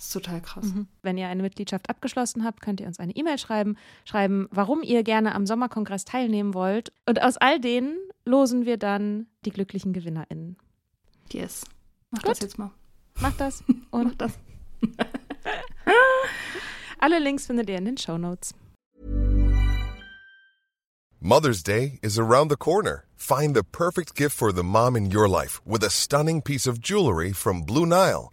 Das ist total krass. Wenn ihr eine Mitgliedschaft abgeschlossen habt, könnt ihr uns eine E-Mail schreiben, schreiben, warum ihr gerne am Sommerkongress teilnehmen wollt. Und aus all denen losen wir dann die glücklichen GewinnerInnen. Yes. Mach Gut. das jetzt mal. Macht das Mach und das. alle Links findet ihr in den Show Notes. Mother's Day is around the corner. Find the perfect gift for the mom in your life with a stunning piece of jewelry from Blue Nile.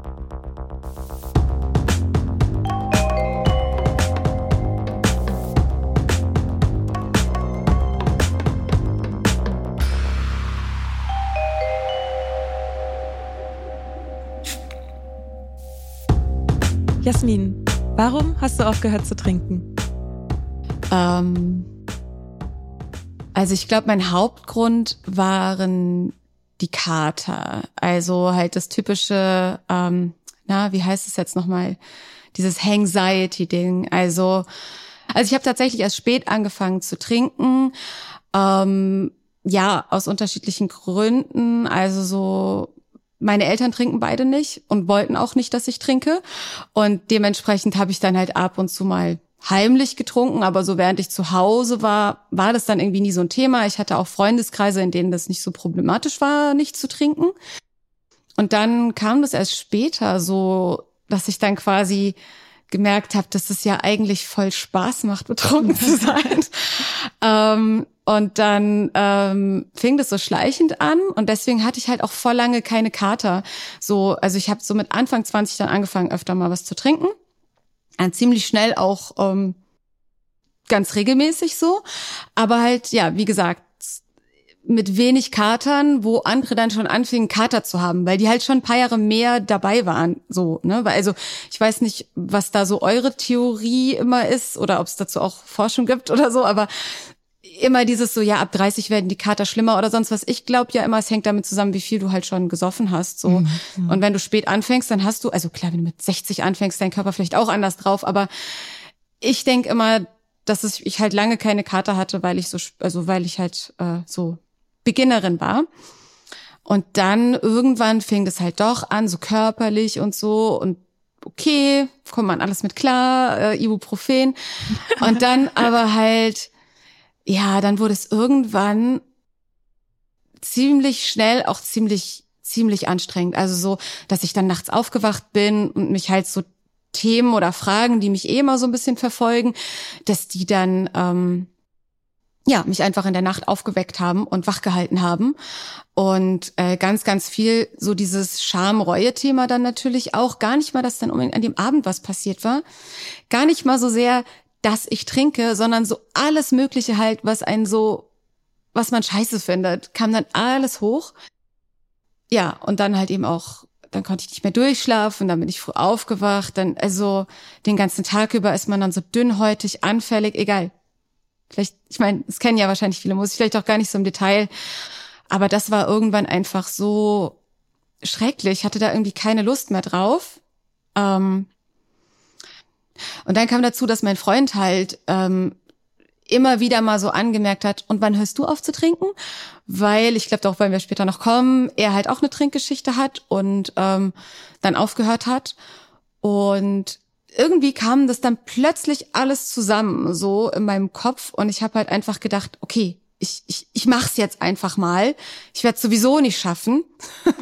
Jasmin, warum hast du aufgehört zu trinken? Ähm, also ich glaube, mein Hauptgrund waren die Kater. Also halt das typische, ähm, na, wie heißt es jetzt nochmal? Dieses Anxiety-Ding. Also, also ich habe tatsächlich erst spät angefangen zu trinken. Ähm, ja, aus unterschiedlichen Gründen. Also so, meine Eltern trinken beide nicht und wollten auch nicht, dass ich trinke. Und dementsprechend habe ich dann halt ab und zu mal heimlich getrunken, aber so während ich zu Hause war, war das dann irgendwie nie so ein Thema. Ich hatte auch Freundeskreise, in denen das nicht so problematisch war, nicht zu trinken. Und dann kam das erst später so, dass ich dann quasi gemerkt habe, dass es ja eigentlich voll Spaß macht, betrunken zu sein. ähm, und dann ähm, fing das so schleichend an und deswegen hatte ich halt auch voll lange keine Kater. So, also ich habe so mit Anfang 20 dann angefangen, öfter mal was zu trinken. Dann ziemlich schnell auch ähm, ganz regelmäßig so. Aber halt, ja, wie gesagt, mit wenig Katern, wo andere dann schon anfingen, Kater zu haben, weil die halt schon ein paar Jahre mehr dabei waren. So, ne? Also ich weiß nicht, was da so eure Theorie immer ist oder ob es dazu auch Forschung gibt oder so, aber immer dieses so, ja, ab 30 werden die Kater schlimmer oder sonst was. Ich glaube ja immer, es hängt damit zusammen, wie viel du halt schon gesoffen hast. So. Und wenn du spät anfängst, dann hast du, also klar, wenn du mit 60 anfängst, dein Körper vielleicht auch anders drauf, aber ich denk immer, dass es, ich halt lange keine Karte hatte, weil ich so, also weil ich halt äh, so Beginnerin war. Und dann irgendwann fing es halt doch an, so körperlich und so und okay, kommt man alles mit klar, äh, Ibuprofen. Und dann aber halt, ja, dann wurde es irgendwann ziemlich schnell auch ziemlich, ziemlich anstrengend. Also so, dass ich dann nachts aufgewacht bin und mich halt so Themen oder Fragen, die mich eh immer so ein bisschen verfolgen, dass die dann ähm, ja mich einfach in der Nacht aufgeweckt haben und wachgehalten haben und äh, ganz ganz viel so dieses Scham-Reue-Thema dann natürlich auch gar nicht mal, dass dann unbedingt an dem Abend was passiert war, gar nicht mal so sehr, dass ich trinke, sondern so alles Mögliche halt, was einen so was man scheiße findet, kam dann alles hoch. Ja, und dann halt eben auch, dann konnte ich nicht mehr durchschlafen, dann bin ich früh aufgewacht, dann, also den ganzen Tag über ist man dann so dünnhäutig, anfällig, egal. Vielleicht, ich meine, es kennen ja wahrscheinlich viele, muss ich vielleicht auch gar nicht so im Detail. Aber das war irgendwann einfach so schrecklich. Ich hatte da irgendwie keine Lust mehr drauf. Ähm, und dann kam dazu, dass mein Freund halt ähm, immer wieder mal so angemerkt hat, und wann hörst du auf zu trinken? Weil, ich glaube auch, weil wir später noch kommen, er halt auch eine Trinkgeschichte hat und ähm, dann aufgehört hat. Und irgendwie kam das dann plötzlich alles zusammen, so in meinem Kopf. Und ich habe halt einfach gedacht, okay, ich, ich, ich mach's jetzt einfach mal. Ich werde sowieso nicht schaffen.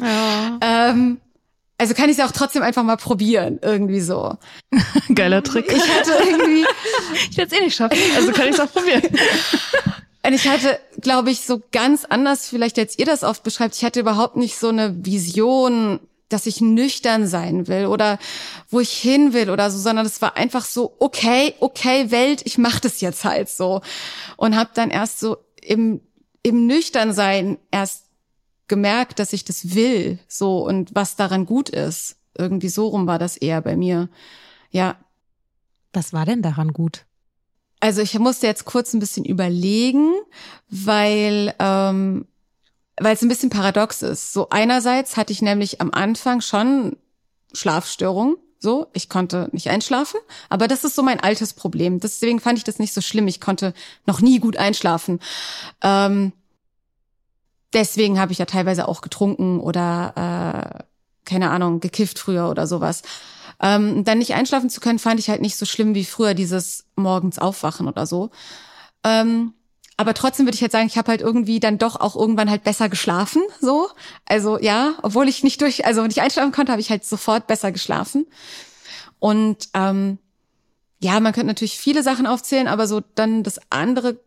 Ja. ähm, also kann ich es auch trotzdem einfach mal probieren, irgendwie so. Geiler Trick. Ich hatte irgendwie. ich werde es eh nicht schaffen, also kann ich es auch probieren. Und ich hatte, glaube ich, so ganz anders, vielleicht als ihr das oft beschreibt, ich hatte überhaupt nicht so eine Vision, dass ich nüchtern sein will oder wo ich hin will oder so, sondern es war einfach so, okay, okay, Welt, ich mach das jetzt halt so. Und habe dann erst so im, im Nüchternsein erst gemerkt, dass ich das will, so und was daran gut ist. Irgendwie so rum war das eher bei mir. Ja. Was war denn daran gut? Also ich musste jetzt kurz ein bisschen überlegen, weil ähm, weil es ein bisschen paradox ist. So einerseits hatte ich nämlich am Anfang schon Schlafstörungen. So, ich konnte nicht einschlafen, aber das ist so mein altes Problem. Deswegen fand ich das nicht so schlimm. Ich konnte noch nie gut einschlafen. Ähm, deswegen habe ich ja teilweise auch getrunken oder äh, keine Ahnung, gekifft früher oder sowas. Ähm, dann nicht einschlafen zu können, fand ich halt nicht so schlimm wie früher dieses morgens aufwachen oder so. Ähm, aber trotzdem würde ich halt sagen, ich habe halt irgendwie dann doch auch irgendwann halt besser geschlafen, so. Also ja, obwohl ich nicht durch, also nicht einschlafen konnte, habe ich halt sofort besser geschlafen. Und ähm, ja, man könnte natürlich viele Sachen aufzählen, aber so dann das andere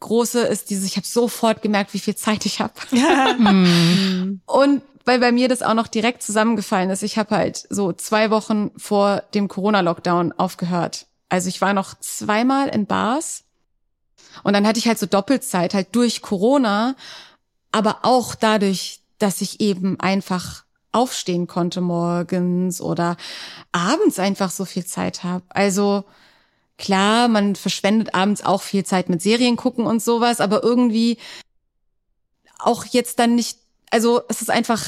große ist dieses, ich habe sofort gemerkt, wie viel Zeit ich habe. Ja. und weil bei mir das auch noch direkt zusammengefallen ist, ich habe halt so zwei Wochen vor dem Corona-Lockdown aufgehört. Also ich war noch zweimal in Bars und dann hatte ich halt so Doppelzeit, halt durch Corona, aber auch dadurch, dass ich eben einfach aufstehen konnte morgens oder abends einfach so viel Zeit habe. Also Klar, man verschwendet abends auch viel Zeit mit Serien gucken und sowas, aber irgendwie auch jetzt dann nicht, also es ist einfach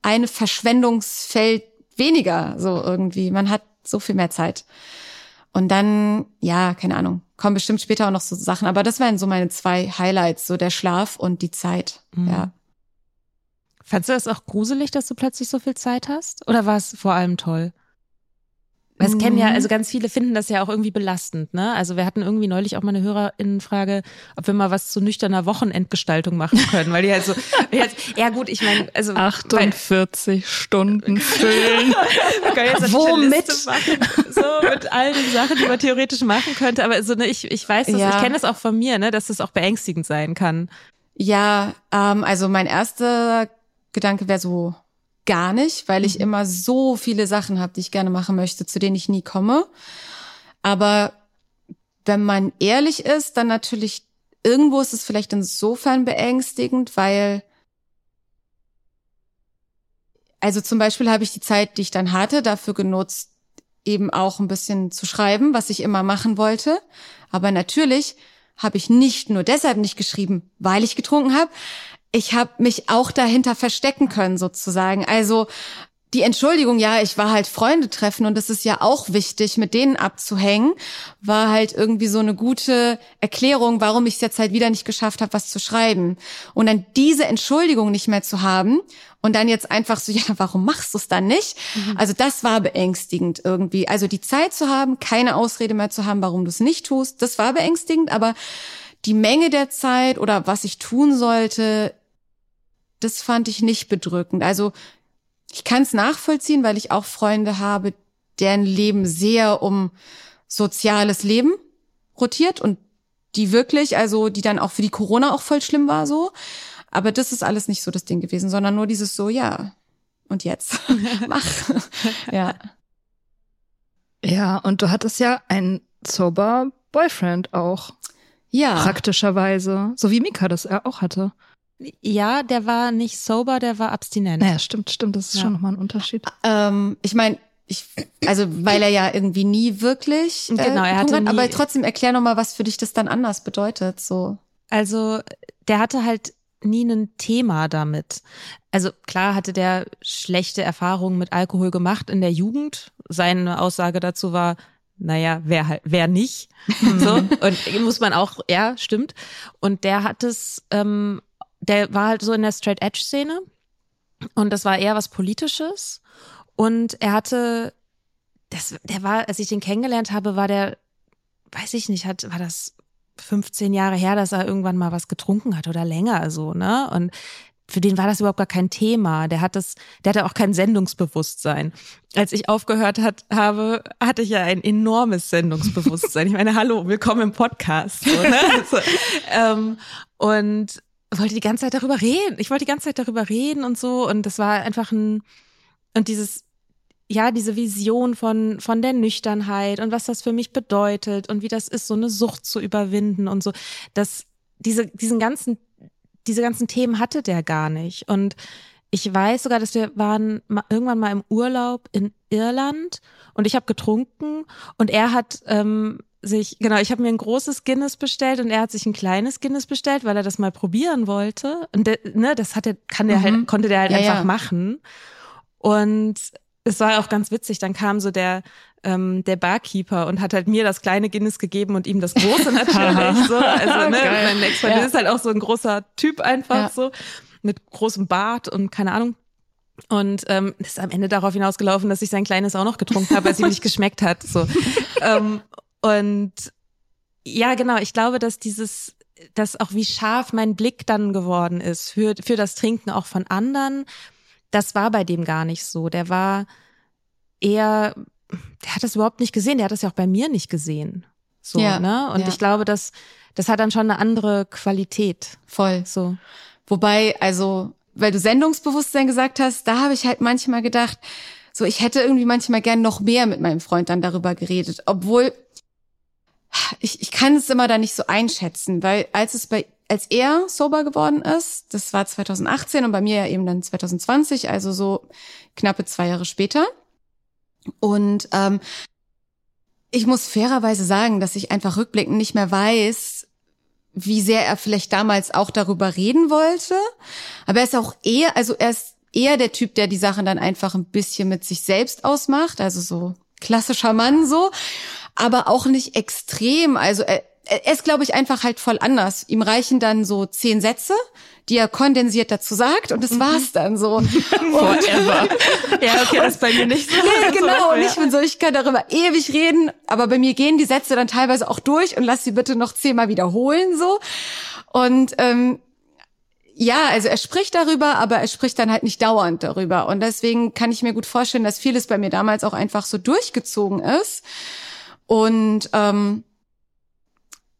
ein Verschwendungsfeld weniger, so irgendwie. Man hat so viel mehr Zeit. Und dann, ja, keine Ahnung, kommen bestimmt später auch noch so Sachen, aber das waren so meine zwei Highlights, so der Schlaf und die Zeit, mhm. ja. Fandst du das auch gruselig, dass du plötzlich so viel Zeit hast? Oder war es vor allem toll? Weil es kennen ja, also mhm. ganz viele finden das ja auch irgendwie belastend, ne? Also wir hatten irgendwie neulich auch mal eine Hörerinnenfrage, ob wir mal was zu nüchterner Wochenendgestaltung machen können, weil die halt so, jetzt, ja gut, ich meine, also 48 weil, Stunden füllen. Womit? so mit all den Sachen, die man theoretisch machen könnte, aber so ne, ich ich weiß das, ja. ich kenne das auch von mir, ne, dass das auch beängstigend sein kann. Ja, ähm, also mein erster Gedanke wäre so gar nicht, weil ich mhm. immer so viele Sachen habe, die ich gerne machen möchte, zu denen ich nie komme. Aber wenn man ehrlich ist, dann natürlich irgendwo ist es vielleicht insofern beängstigend, weil also zum Beispiel habe ich die Zeit, die ich dann hatte, dafür genutzt, eben auch ein bisschen zu schreiben, was ich immer machen wollte. Aber natürlich habe ich nicht nur deshalb nicht geschrieben, weil ich getrunken habe, ich habe mich auch dahinter verstecken können sozusagen. Also die Entschuldigung, ja, ich war halt Freunde treffen und es ist ja auch wichtig, mit denen abzuhängen, war halt irgendwie so eine gute Erklärung, warum ich es jetzt halt wieder nicht geschafft habe, was zu schreiben. Und dann diese Entschuldigung nicht mehr zu haben und dann jetzt einfach so, ja, warum machst du es dann nicht? Mhm. Also das war beängstigend irgendwie. Also die Zeit zu haben, keine Ausrede mehr zu haben, warum du es nicht tust, das war beängstigend, aber die Menge der Zeit oder was ich tun sollte, das fand ich nicht bedrückend. Also ich kann es nachvollziehen, weil ich auch Freunde habe, deren Leben sehr um soziales Leben rotiert und die wirklich, also die dann auch für die Corona auch voll schlimm war so. Aber das ist alles nicht so das Ding gewesen, sondern nur dieses so, ja, und jetzt mach. ja. Ja, und du hattest ja einen sober Boyfriend auch. Ja. Praktischerweise. So wie Mika das auch hatte. Ja, der war nicht sober, der war abstinent. Naja, stimmt, stimmt. Das ist ja. schon nochmal ein Unterschied. Ähm, ich meine, ich, also weil er ja irgendwie nie wirklich. Äh, genau, er hatte. Nie, aber trotzdem erklär nochmal, was für dich das dann anders bedeutet. So. Also der hatte halt nie ein Thema damit. Also klar hatte der schlechte Erfahrungen mit Alkohol gemacht in der Jugend. Seine Aussage dazu war, naja, wer halt, wer nicht. so. Und muss man auch, ja, stimmt. Und der hat es ähm, der war halt so in der Straight Edge Szene und das war eher was Politisches und er hatte, das, der war, als ich den kennengelernt habe, war der, weiß ich nicht, hat, war das 15 Jahre her, dass er irgendwann mal was getrunken hat oder länger so, ne? Und für den war das überhaupt gar kein Thema. Der hat das, der hatte auch kein Sendungsbewusstsein. Als ich aufgehört hat, habe, hatte ich ja ein enormes Sendungsbewusstsein. Ich meine, hallo, willkommen im Podcast. So, ne? also, ähm, und wollte die ganze Zeit darüber reden. Ich wollte die ganze Zeit darüber reden und so. Und das war einfach ein, und dieses, ja, diese Vision von, von der Nüchternheit und was das für mich bedeutet und wie das ist, so eine Sucht zu überwinden und so. Das, diese, diesen ganzen, diese ganzen Themen hatte der gar nicht. Und ich weiß sogar, dass wir waren irgendwann mal im Urlaub in Irland und ich habe getrunken und er hat ähm, sich, genau, ich habe mir ein großes Guinness bestellt und er hat sich ein kleines Guinness bestellt, weil er das mal probieren wollte. Und der, ne, das hat er, kann der halt, mhm. halt, konnte der halt ja, einfach ja. machen. Und es war auch ganz witzig. Dann kam so der ähm, der Barkeeper und hat halt mir das kleine Guinness gegeben und ihm das große natürlich. so, also ne, mein Ex-Freund ja. ist halt auch so ein großer Typ einfach so mit großem Bart und keine Ahnung. Und ähm, ist am Ende darauf hinausgelaufen, dass ich sein kleines auch noch getrunken habe, weil es ihm nicht geschmeckt hat. So. ähm, und ja, genau, ich glaube, dass dieses, dass auch wie scharf mein Blick dann geworden ist für, für das Trinken auch von anderen, das war bei dem gar nicht so. Der war eher, der hat das überhaupt nicht gesehen, der hat das ja auch bei mir nicht gesehen. So, ja, ne? Und ja. ich glaube, dass das hat dann schon eine andere Qualität. Voll. So. Wobei, also, weil du Sendungsbewusstsein gesagt hast, da habe ich halt manchmal gedacht, so, ich hätte irgendwie manchmal gern noch mehr mit meinem Freund dann darüber geredet, obwohl ich, ich kann es immer da nicht so einschätzen, weil als es bei als er sober geworden ist, das war 2018 und bei mir ja eben dann 2020, also so knappe zwei Jahre später. Und ähm, ich muss fairerweise sagen, dass ich einfach rückblickend nicht mehr weiß, wie sehr er vielleicht damals auch darüber reden wollte. Aber er ist auch eher, also er ist eher der Typ, der die Sachen dann einfach ein bisschen mit sich selbst ausmacht, also so klassischer Mann so aber auch nicht extrem. Also er, er ist, glaube ich, einfach halt voll anders. Ihm reichen dann so zehn Sätze, die er kondensiert dazu sagt und das mhm. war's dann so. Forever. ja, okay, das ist bei mir nicht so. Nee, genau. Und ich bin so, ich kann darüber ewig reden, aber bei mir gehen die Sätze dann teilweise auch durch und lass sie bitte noch zehnmal wiederholen so. Und ähm, ja, also er spricht darüber, aber er spricht dann halt nicht dauernd darüber. Und deswegen kann ich mir gut vorstellen, dass vieles bei mir damals auch einfach so durchgezogen ist. Und ähm,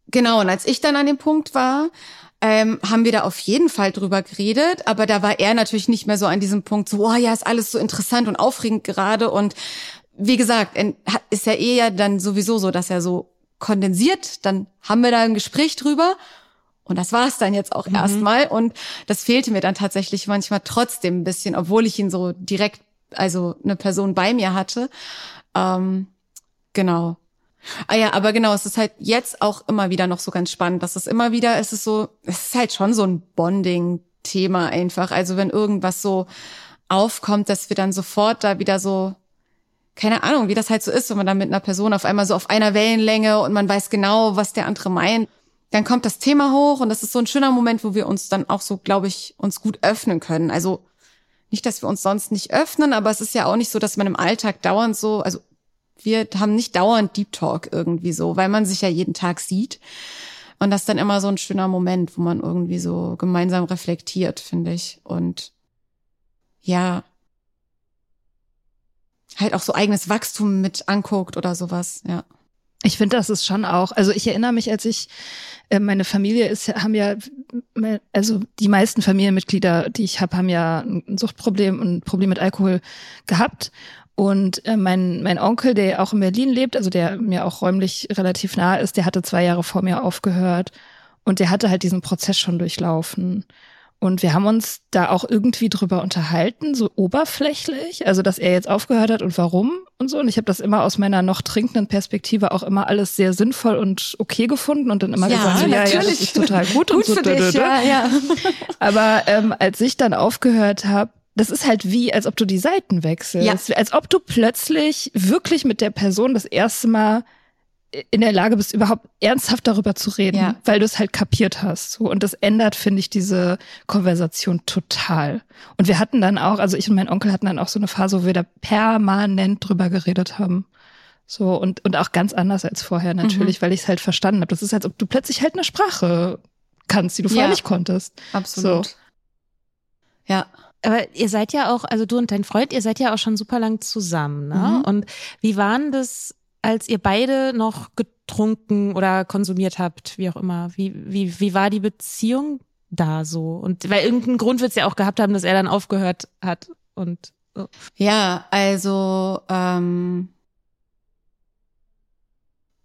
genau, und als ich dann an dem Punkt war, ähm, haben wir da auf jeden Fall drüber geredet, aber da war er natürlich nicht mehr so an diesem Punkt, so, oh ja, ist alles so interessant und aufregend gerade. Und wie gesagt, ist ja eher dann sowieso so, dass er so kondensiert, dann haben wir da ein Gespräch drüber und das war es dann jetzt auch mhm. erstmal. Und das fehlte mir dann tatsächlich manchmal trotzdem ein bisschen, obwohl ich ihn so direkt, also eine Person bei mir hatte. Ähm, genau. Ah ja, aber genau, es ist halt jetzt auch immer wieder noch so ganz spannend, dass es immer wieder, es ist so, es ist halt schon so ein Bonding-Thema einfach. Also wenn irgendwas so aufkommt, dass wir dann sofort da wieder so, keine Ahnung, wie das halt so ist, wenn man dann mit einer Person auf einmal so auf einer Wellenlänge und man weiß genau, was der andere meint. Dann kommt das Thema hoch und das ist so ein schöner Moment, wo wir uns dann auch so, glaube ich, uns gut öffnen können. Also nicht, dass wir uns sonst nicht öffnen, aber es ist ja auch nicht so, dass man im Alltag dauernd so, also wir haben nicht dauernd Deep Talk irgendwie so, weil man sich ja jeden Tag sieht. Und das ist dann immer so ein schöner Moment, wo man irgendwie so gemeinsam reflektiert, finde ich. Und ja, halt auch so eigenes Wachstum mit anguckt oder sowas, ja. Ich finde, das ist schon auch, also ich erinnere mich, als ich, äh, meine Familie ist, haben ja, also die meisten Familienmitglieder, die ich habe, haben ja ein Suchtproblem und ein Problem mit Alkohol gehabt. Und äh, mein, mein Onkel, der auch in Berlin lebt, also der mir auch räumlich relativ nah ist, der hatte zwei Jahre vor mir aufgehört und der hatte halt diesen Prozess schon durchlaufen. Und wir haben uns da auch irgendwie drüber unterhalten, so oberflächlich, also dass er jetzt aufgehört hat und warum und so. Und ich habe das immer aus meiner noch trinkenden Perspektive auch immer alles sehr sinnvoll und okay gefunden und dann immer ja, gesagt, so, ja, ja, das ist total gut, gut und so. Für dich, ja, ja. Aber ähm, als ich dann aufgehört habe, das ist halt wie, als ob du die Seiten wechselst. Ja. Als ob du plötzlich wirklich mit der Person das erste Mal in der Lage bist, überhaupt ernsthaft darüber zu reden, ja. weil du es halt kapiert hast. So. Und das ändert, finde ich, diese Konversation total. Und wir hatten dann auch, also ich und mein Onkel hatten dann auch so eine Phase, wo wir da permanent drüber geredet haben. So, und, und auch ganz anders als vorher natürlich, mhm. weil ich es halt verstanden habe. Das ist, als ob du plötzlich halt eine Sprache kannst, die du vorher ja. nicht konntest. Absolut. So. Ja. Aber ihr seid ja auch, also du und dein Freund, ihr seid ja auch schon super lang zusammen, ne? Mhm. Und wie waren das, als ihr beide noch getrunken oder konsumiert habt, wie auch immer? Wie, wie, wie war die Beziehung da so? Und weil irgendeinen Grund wird es ja auch gehabt haben, dass er dann aufgehört hat und so. Ja, also ähm,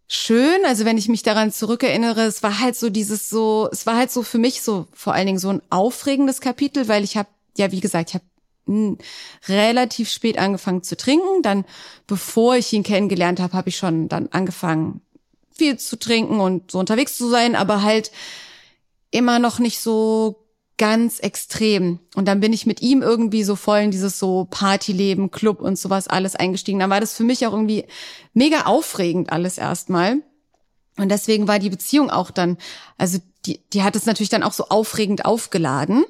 schön. Also wenn ich mich daran zurückerinnere, es war halt so dieses so, es war halt so für mich so vor allen Dingen so ein aufregendes Kapitel, weil ich habe ja, wie gesagt, ich habe relativ spät angefangen zu trinken. Dann, bevor ich ihn kennengelernt habe, habe ich schon dann angefangen, viel zu trinken und so unterwegs zu sein, aber halt immer noch nicht so ganz extrem. Und dann bin ich mit ihm irgendwie so voll in dieses so Partyleben, Club und sowas alles eingestiegen. Dann war das für mich auch irgendwie mega aufregend alles erstmal. Und deswegen war die Beziehung auch dann, also die, die hat es natürlich dann auch so aufregend aufgeladen.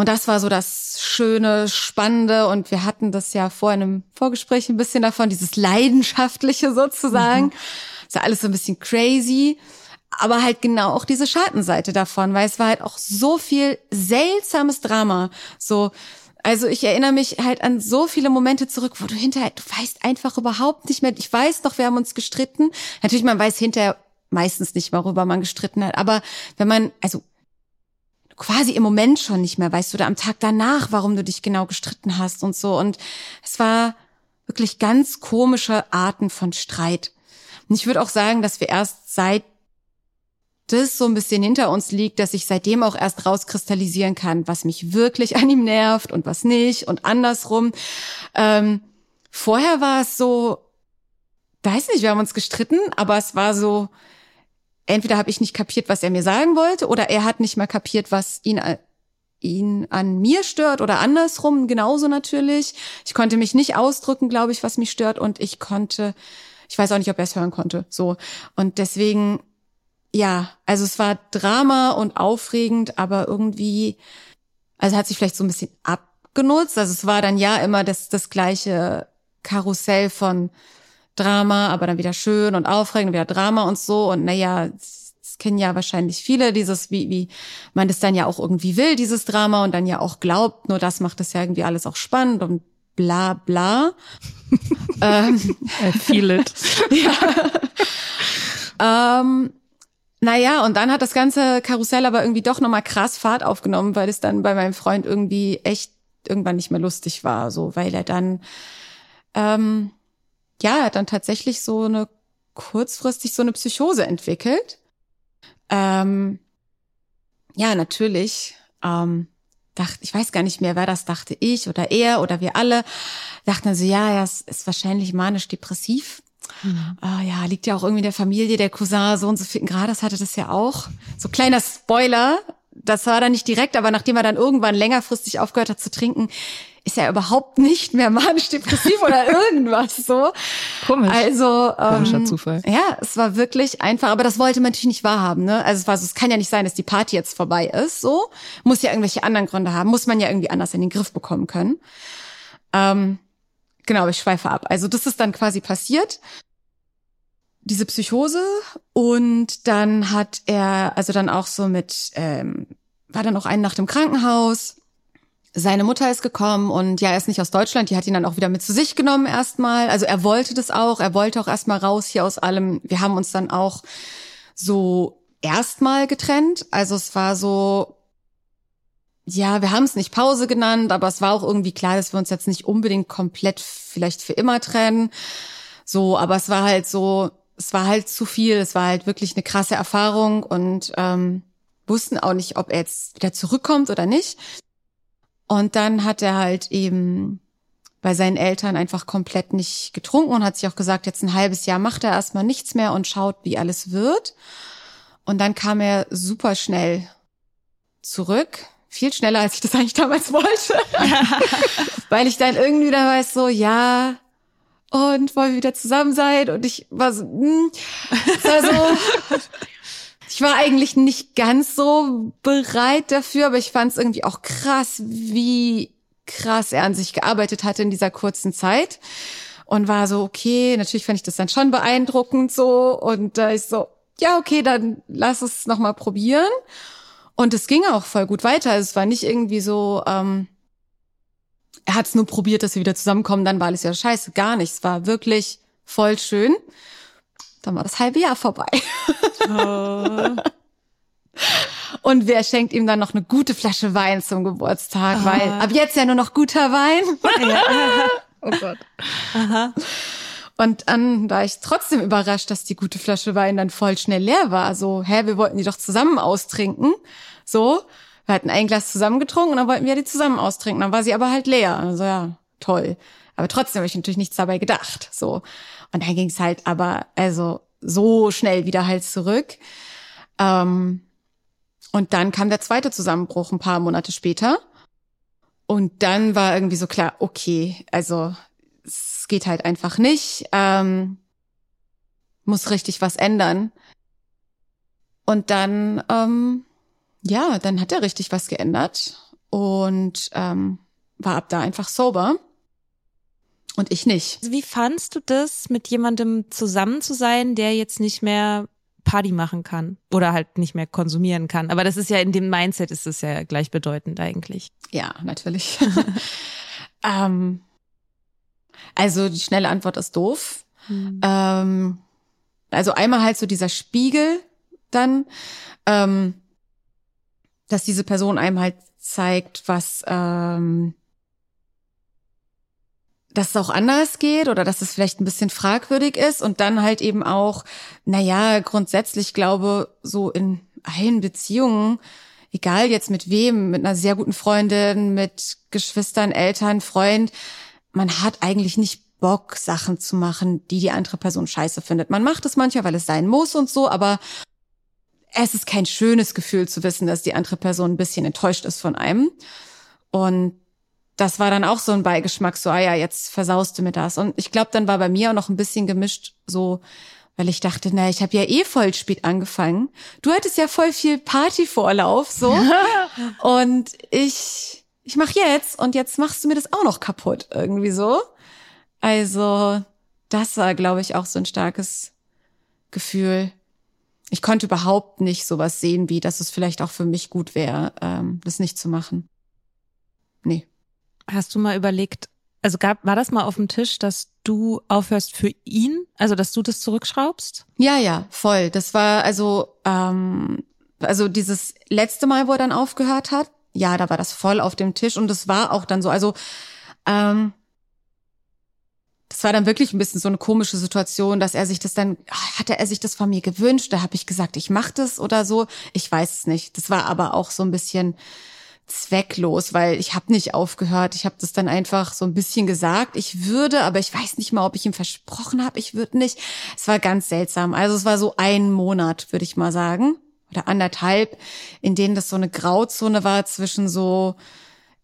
Und das war so das Schöne, Spannende. Und wir hatten das ja vor einem Vorgespräch ein bisschen davon, dieses Leidenschaftliche sozusagen. Mhm. Das war alles so ein bisschen crazy. Aber halt genau auch diese Schattenseite davon, weil es war halt auch so viel seltsames Drama. So, also ich erinnere mich halt an so viele Momente zurück, wo du hinterher, du weißt einfach überhaupt nicht mehr. Ich weiß doch, wir haben uns gestritten. Natürlich, man weiß hinterher meistens nicht, worüber man gestritten hat. Aber wenn man, also quasi im Moment schon nicht mehr weißt oder am Tag danach, warum du dich genau gestritten hast und so. Und es war wirklich ganz komische Arten von Streit. Und ich würde auch sagen, dass wir erst seit das so ein bisschen hinter uns liegt, dass ich seitdem auch erst rauskristallisieren kann, was mich wirklich an ihm nervt und was nicht und andersrum. Ähm, vorher war es so, weiß nicht, wir haben uns gestritten, aber es war so, entweder habe ich nicht kapiert, was er mir sagen wollte, oder er hat nicht mal kapiert, was ihn äh, ihn an mir stört oder andersrum genauso natürlich. Ich konnte mich nicht ausdrücken, glaube ich, was mich stört und ich konnte, ich weiß auch nicht, ob er es hören konnte. So und deswegen, ja, also es war Drama und aufregend, aber irgendwie, also hat sich vielleicht so ein bisschen abgenutzt. Also es war dann ja immer das das gleiche Karussell von Drama, aber dann wieder schön und aufregend, wieder Drama und so. Und naja, das kennen ja wahrscheinlich viele, dieses, wie, wie man das dann ja auch irgendwie will, dieses Drama und dann ja auch glaubt, nur das macht das ja irgendwie alles auch spannend und bla bla. ähm, I feel it. ja. ähm, naja, und dann hat das ganze Karussell aber irgendwie doch nochmal krass Fahrt aufgenommen, weil es dann bei meinem Freund irgendwie echt irgendwann nicht mehr lustig war, so, weil er dann ähm, ja, er hat dann tatsächlich so eine kurzfristig so eine Psychose entwickelt. Ähm, ja, natürlich. Ähm, dachte, ich weiß gar nicht mehr, wer das dachte, ich oder er oder wir alle, dachten also, ja, er ist, ist wahrscheinlich manisch-depressiv. Mhm. Uh, ja, liegt ja auch irgendwie in der Familie, der Cousin so und so vierten Grades hatte das ja auch. So kleiner Spoiler, das war dann nicht direkt, aber nachdem er dann irgendwann längerfristig aufgehört hat zu trinken, ist er überhaupt nicht mehr manisch-depressiv oder irgendwas so. Komisch. Also Komischer ähm, Zufall. Ja, es war wirklich einfach, aber das wollte man natürlich nicht wahrhaben. Ne? Also es war so, es kann ja nicht sein, dass die Party jetzt vorbei ist. So muss ja irgendwelche anderen Gründe haben, muss man ja irgendwie anders in den Griff bekommen können. Ähm, genau, ich schweife ab. Also das ist dann quasi passiert diese Psychose und dann hat er also dann auch so mit ähm, war dann auch eine Nacht im Krankenhaus seine Mutter ist gekommen und ja, er ist nicht aus Deutschland, die hat ihn dann auch wieder mit zu sich genommen erstmal. Also er wollte das auch, er wollte auch erstmal raus hier aus allem. Wir haben uns dann auch so erstmal getrennt. Also es war so, ja, wir haben es nicht Pause genannt, aber es war auch irgendwie klar, dass wir uns jetzt nicht unbedingt komplett vielleicht für immer trennen. So, aber es war halt so, es war halt zu viel, es war halt wirklich eine krasse Erfahrung und ähm, wussten auch nicht, ob er jetzt wieder zurückkommt oder nicht. Und dann hat er halt eben bei seinen Eltern einfach komplett nicht getrunken und hat sich auch gesagt, jetzt ein halbes Jahr macht er erstmal nichts mehr und schaut, wie alles wird. Und dann kam er super schnell zurück. Viel schneller, als ich das eigentlich damals wollte. Weil ich dann irgendwie da weiß, so, ja, und wollen wir wieder zusammen sein? Und ich war so, hm, war so, ich war eigentlich nicht ganz so bereit dafür, aber ich fand es irgendwie auch krass, wie krass er an sich gearbeitet hatte in dieser kurzen Zeit. Und war so, okay, natürlich fand ich das dann schon beeindruckend so. Und da ist so, ja, okay, dann lass es nochmal probieren. Und es ging auch voll gut weiter. Also es war nicht irgendwie so, ähm, er hat es nur probiert, dass wir wieder zusammenkommen, dann war alles ja scheiße, gar nichts. War wirklich voll schön. Dann war das halbe Jahr vorbei. Oh. Und wer schenkt ihm dann noch eine gute Flasche Wein zum Geburtstag? Oh. Weil ab jetzt ja nur noch guter Wein. Ja. oh Gott. Aha. Und dann war ich trotzdem überrascht, dass die gute Flasche Wein dann voll schnell leer war. So, hä, wir wollten die doch zusammen austrinken. So, wir hatten ein Glas zusammen getrunken und dann wollten wir die zusammen austrinken. Dann war sie aber halt leer. Also ja, toll. Aber trotzdem habe ich natürlich nichts dabei gedacht. So. Und dann ging es halt aber, also so schnell wieder halt zurück. Ähm, und dann kam der zweite Zusammenbruch ein paar Monate später. Und dann war irgendwie so klar, okay, also es geht halt einfach nicht, ähm, muss richtig was ändern. Und dann, ähm, ja, dann hat er richtig was geändert und ähm, war ab da einfach sober. Und ich nicht. Wie fandst du das, mit jemandem zusammen zu sein, der jetzt nicht mehr Party machen kann oder halt nicht mehr konsumieren kann? Aber das ist ja in dem Mindset ist es ja gleichbedeutend eigentlich. Ja, natürlich. ähm, also die schnelle Antwort ist doof. Mhm. Ähm, also einmal halt so dieser Spiegel dann, ähm, dass diese Person einem halt zeigt, was ähm, dass es auch anders geht oder dass es vielleicht ein bisschen fragwürdig ist und dann halt eben auch, naja, grundsätzlich glaube, so in allen Beziehungen, egal jetzt mit wem, mit einer sehr guten Freundin, mit Geschwistern, Eltern, Freund, man hat eigentlich nicht Bock, Sachen zu machen, die die andere Person scheiße findet. Man macht es manchmal, weil es sein muss und so, aber es ist kein schönes Gefühl zu wissen, dass die andere Person ein bisschen enttäuscht ist von einem. Und das war dann auch so ein Beigeschmack, so, ah ja, jetzt versaust du mir das. Und ich glaube, dann war bei mir auch noch ein bisschen gemischt, so, weil ich dachte, na, ich habe ja eh voll spät angefangen. Du hattest ja voll viel Partyvorlauf, so. und ich, ich mach jetzt und jetzt machst du mir das auch noch kaputt, irgendwie so. Also, das war, glaube ich, auch so ein starkes Gefühl. Ich konnte überhaupt nicht sowas sehen, wie dass es vielleicht auch für mich gut wäre, ähm, das nicht zu machen. Nee. Hast du mal überlegt, also gab, war das mal auf dem Tisch, dass du aufhörst für ihn, also dass du das zurückschraubst? Ja, ja, voll. Das war also, ähm, also dieses letzte Mal, wo er dann aufgehört hat, ja, da war das voll auf dem Tisch und das war auch dann so, also ähm, das war dann wirklich ein bisschen so eine komische Situation, dass er sich das dann, ah, hatte er sich das von mir gewünscht, da habe ich gesagt, ich mach das oder so. Ich weiß es nicht. Das war aber auch so ein bisschen, zwecklos, weil ich habe nicht aufgehört. Ich habe das dann einfach so ein bisschen gesagt. Ich würde, aber ich weiß nicht mal, ob ich ihm versprochen habe, ich würde nicht. Es war ganz seltsam. Also es war so ein Monat, würde ich mal sagen, oder anderthalb, in denen das so eine Grauzone war zwischen so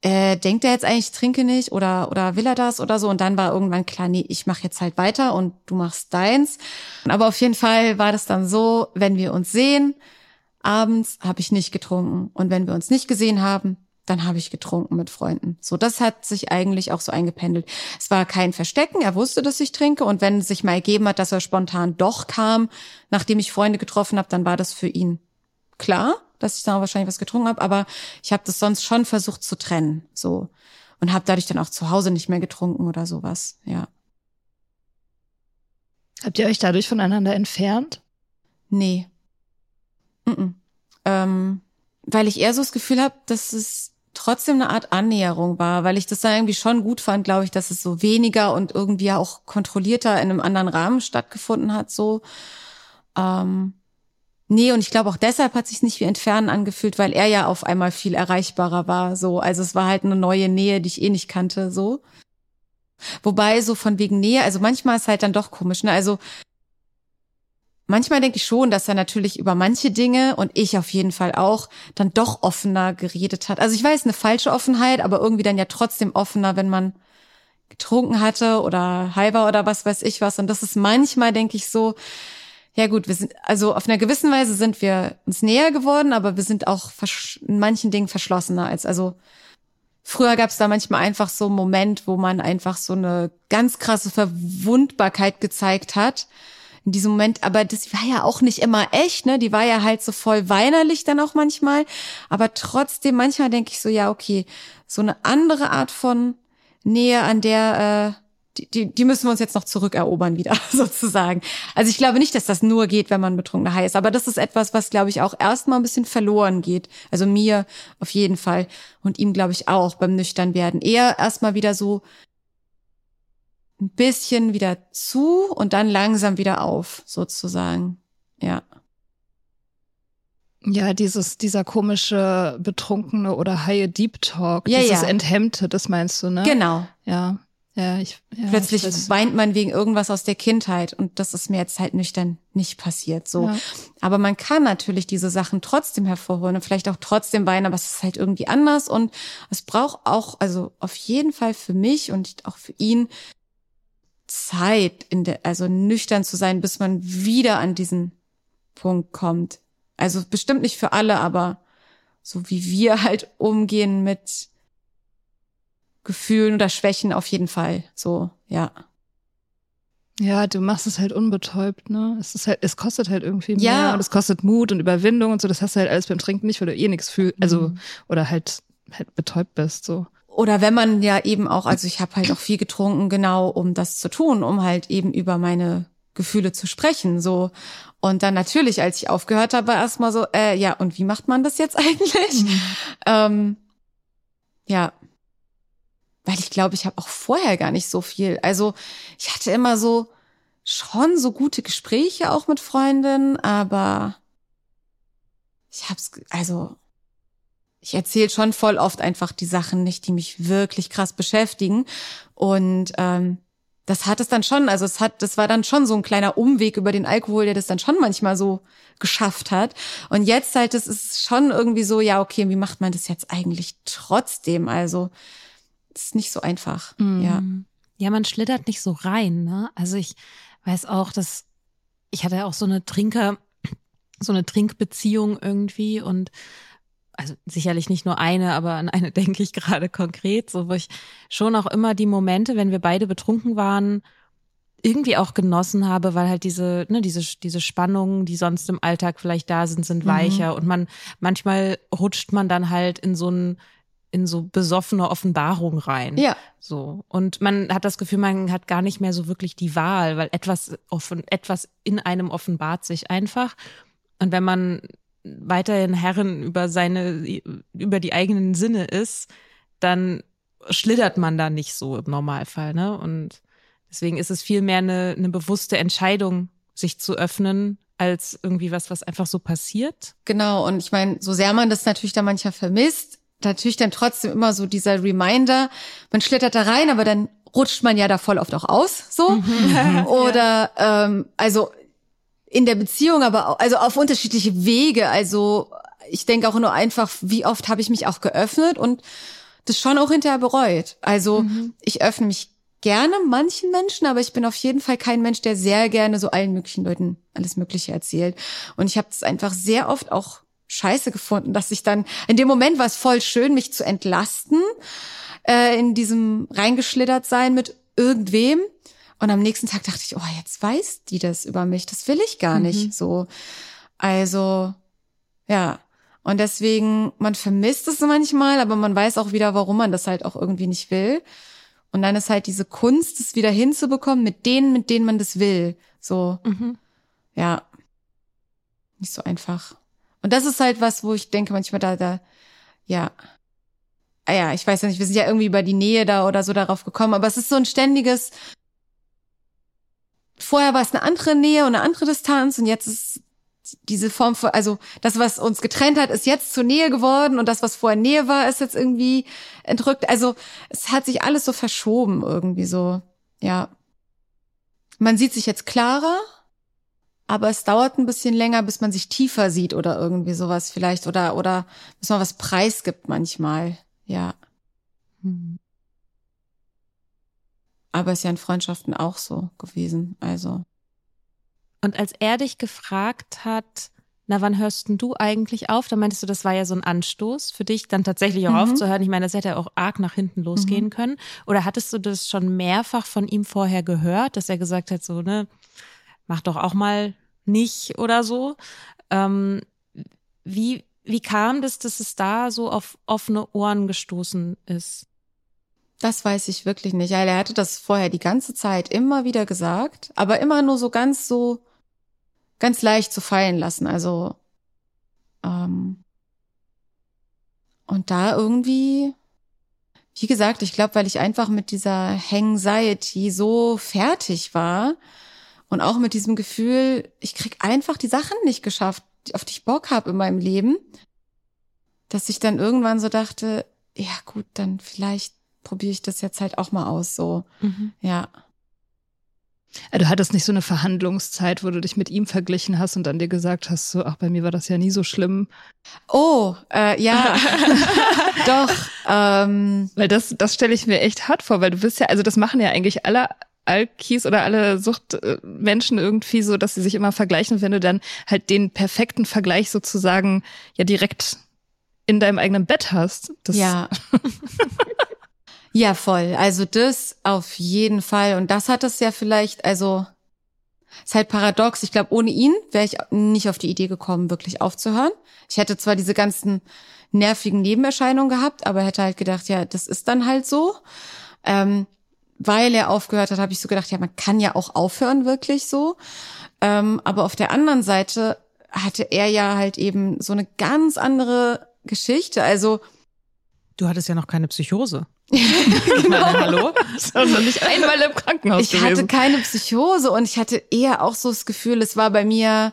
äh, denkt er jetzt eigentlich, ich trinke nicht oder, oder will er das oder so? Und dann war irgendwann klar, nee, ich mache jetzt halt weiter und du machst deins. Aber auf jeden Fall war das dann so, wenn wir uns sehen, abends habe ich nicht getrunken. Und wenn wir uns nicht gesehen haben, dann habe ich getrunken mit Freunden. So, das hat sich eigentlich auch so eingependelt. Es war kein Verstecken, er wusste, dass ich trinke und wenn es sich mal ergeben hat, dass er spontan doch kam, nachdem ich Freunde getroffen habe, dann war das für ihn klar, dass ich auch wahrscheinlich was getrunken habe, aber ich habe das sonst schon versucht zu trennen, so und habe dadurch dann auch zu Hause nicht mehr getrunken oder sowas, ja. Habt ihr euch dadurch voneinander entfernt? Nee. Mm -mm. Ähm, weil ich eher so das Gefühl habe, dass es trotzdem eine Art Annäherung war, weil ich das dann irgendwie schon gut fand, glaube ich, dass es so weniger und irgendwie auch kontrollierter in einem anderen Rahmen stattgefunden hat, so. Ähm, nee, und ich glaube auch deshalb hat sich nicht wie Entfernen angefühlt, weil er ja auf einmal viel erreichbarer war, so. Also es war halt eine neue Nähe, die ich eh nicht kannte, so. Wobei so von wegen Nähe, also manchmal ist halt dann doch komisch, ne? Also manchmal denke ich schon, dass er natürlich über manche Dinge und ich auf jeden Fall auch dann doch offener geredet hat. Also ich weiß, eine falsche Offenheit, aber irgendwie dann ja trotzdem offener, wenn man getrunken hatte oder halber oder was weiß ich was. Und das ist manchmal, denke ich, so, ja gut, wir sind, also auf einer gewissen Weise sind wir uns näher geworden, aber wir sind auch in manchen Dingen verschlossener als, also früher gab es da manchmal einfach so einen Moment, wo man einfach so eine ganz krasse Verwundbarkeit gezeigt hat in diesem Moment, aber das war ja auch nicht immer echt, ne? Die war ja halt so voll weinerlich dann auch manchmal. Aber trotzdem, manchmal denke ich so, ja, okay, so eine andere Art von Nähe, an der, äh, die, die, die müssen wir uns jetzt noch zurückerobern wieder, sozusagen. Also ich glaube nicht, dass das nur geht, wenn man betrunkener High ist, aber das ist etwas, was, glaube ich, auch erstmal ein bisschen verloren geht. Also mir auf jeden Fall und ihm, glaube ich, auch beim Nüchtern werden. Eher erstmal wieder so ein bisschen wieder zu und dann langsam wieder auf, sozusagen. Ja. Ja, dieses, dieser komische betrunkene oder high Deep Talk, ja, dieses ja. Enthemmte, das meinst du, ne? Genau. Ja. Ja, ich, ja, Plötzlich ich weint man wegen irgendwas aus der Kindheit und das ist mir jetzt halt nüchtern nicht passiert, so. Ja. Aber man kann natürlich diese Sachen trotzdem hervorholen und vielleicht auch trotzdem weinen, aber es ist halt irgendwie anders und es braucht auch, also auf jeden Fall für mich und auch für ihn Zeit, in der, also nüchtern zu sein, bis man wieder an diesen Punkt kommt. Also bestimmt nicht für alle, aber so wie wir halt umgehen mit Gefühlen oder Schwächen auf jeden Fall. So, ja. Ja, du machst es halt unbetäubt, ne? Es ist halt, es kostet halt irgendwie mehr Ja. und es kostet Mut und Überwindung und so. Das hast du halt alles beim Trinken nicht, weil du eh nichts fühlst, also Mhm. oder halt halt betäubt bist, so. Oder wenn man ja eben auch, also ich habe halt auch viel getrunken, genau um das zu tun, um halt eben über meine Gefühle zu sprechen, so. Und dann natürlich, als ich aufgehört habe, war erstmal so, äh, ja, und wie macht man das jetzt eigentlich? Ähm, ja. Weil ich glaube, ich habe auch vorher gar nicht so viel. Also ich hatte immer so schon so gute Gespräche auch mit Freundinnen, aber ich hab's, also ich erzähle schon voll oft einfach die Sachen nicht, die mich wirklich krass beschäftigen. Und ähm, das hat es dann schon, also es hat, das war dann schon so ein kleiner Umweg über den Alkohol, der das dann schon manchmal so geschafft hat. Und jetzt halt, es ist schon irgendwie so, ja, okay, wie macht man das jetzt eigentlich trotzdem? Also, es ist nicht so einfach. Ja. Ja, man schlittert nicht so rein, ne? Also ich weiß auch, dass ich hatte auch so eine Trinker, so eine Trinkbeziehung irgendwie und also sicherlich nicht nur eine, aber an eine denke ich gerade konkret, so wo ich schon auch immer die Momente, wenn wir beide betrunken waren, irgendwie auch genossen habe, weil halt diese, ne, diese, diese Spannungen, die sonst im Alltag vielleicht da sind, sind weicher und man, manchmal rutscht man dann halt in so ein, in so besoffene Offenbarung rein. Ja. So. Und man hat das Gefühl, man hat gar nicht mehr so wirklich die Wahl, weil etwas offen, etwas in einem offenbart sich einfach. Und wenn man weiterhin Herren über seine, über die eigenen Sinne ist, dann schlittert man da nicht so im Normalfall, ne? Und deswegen ist es viel mehr eine, eine bewusste Entscheidung, sich zu öffnen, als irgendwie was, was einfach so passiert. Genau, und ich meine, so sehr man das natürlich dann manchmal vermisst, natürlich dann trotzdem immer so dieser Reminder, man schlittert da rein, aber dann rutscht man ja da voll oft auch aus, so. Oder ähm, also in der Beziehung, aber auch, also auf unterschiedliche Wege. Also ich denke auch nur einfach, wie oft habe ich mich auch geöffnet und das schon auch hinterher bereut. Also mhm. ich öffne mich gerne manchen Menschen, aber ich bin auf jeden Fall kein Mensch, der sehr gerne so allen möglichen Leuten alles Mögliche erzählt. Und ich habe es einfach sehr oft auch scheiße gefunden, dass ich dann, in dem Moment war es voll schön, mich zu entlasten, äh, in diesem reingeschlittert sein mit irgendwem. Und am nächsten Tag dachte ich, oh, jetzt weiß die das über mich. Das will ich gar nicht mhm. so. Also, ja. Und deswegen, man vermisst es manchmal, aber man weiß auch wieder, warum man das halt auch irgendwie nicht will. Und dann ist halt diese Kunst, es wieder hinzubekommen mit denen, mit denen man das will. So, mhm. ja. Nicht so einfach. Und das ist halt was, wo ich denke manchmal da, da, ja. Ah ja, ich weiß ja nicht, wir sind ja irgendwie über die Nähe da oder so darauf gekommen, aber es ist so ein ständiges, vorher war es eine andere Nähe und eine andere Distanz und jetzt ist diese Form von, also das, was uns getrennt hat, ist jetzt zur Nähe geworden und das, was vorher Nähe war, ist jetzt irgendwie entrückt. Also es hat sich alles so verschoben irgendwie so, ja. Man sieht sich jetzt klarer, aber es dauert ein bisschen länger, bis man sich tiefer sieht oder irgendwie sowas vielleicht oder oder bis man was preisgibt manchmal, ja. Hm. Aber ist ja in Freundschaften auch so gewesen, also. Und als er dich gefragt hat, na, wann hörst denn du eigentlich auf? Da meintest du, das war ja so ein Anstoß für dich, dann tatsächlich auch mhm. aufzuhören. Ich meine, das hätte ja auch arg nach hinten losgehen mhm. können. Oder hattest du das schon mehrfach von ihm vorher gehört, dass er gesagt hat, so, ne, mach doch auch mal nicht oder so. Ähm, wie, wie kam das, dass es da so auf offene Ohren gestoßen ist? Das weiß ich wirklich nicht. Ja, er hatte das vorher die ganze Zeit immer wieder gesagt, aber immer nur so ganz so, ganz leicht zu fallen lassen. Also, ähm, und da irgendwie, wie gesagt, ich glaube, weil ich einfach mit dieser Anxiety so fertig war, und auch mit diesem Gefühl, ich krieg einfach die Sachen nicht geschafft, auf die ich Bock habe in meinem Leben, dass ich dann irgendwann so dachte, ja gut, dann vielleicht probiere ich das jetzt halt auch mal aus, so, mhm. ja. Du hattest nicht so eine Verhandlungszeit, wo du dich mit ihm verglichen hast und dann dir gesagt hast, so, ach, bei mir war das ja nie so schlimm. Oh, äh, ja, doch. Ähm. Weil das, das stelle ich mir echt hart vor, weil du bist ja, also das machen ja eigentlich alle Alkis oder alle Suchtmenschen irgendwie so, dass sie sich immer vergleichen, wenn du dann halt den perfekten Vergleich sozusagen ja direkt in deinem eigenen Bett hast. Das ja. ja, voll. Also das auf jeden Fall. Und das hat es ja vielleicht, also ist halt paradox. Ich glaube, ohne ihn wäre ich nicht auf die Idee gekommen, wirklich aufzuhören. Ich hätte zwar diese ganzen nervigen Nebenerscheinungen gehabt, aber hätte halt gedacht, ja, das ist dann halt so. Ähm, weil er aufgehört hat, habe ich so gedacht, ja, man kann ja auch aufhören, wirklich so. Ähm, aber auf der anderen Seite hatte er ja halt eben so eine ganz andere Geschichte. Also Du hattest ja noch keine Psychose. Ich meine, hallo? Also nicht einmal im Krankenhaus. Ich gewesen. hatte keine Psychose und ich hatte eher auch so das Gefühl, es war bei mir,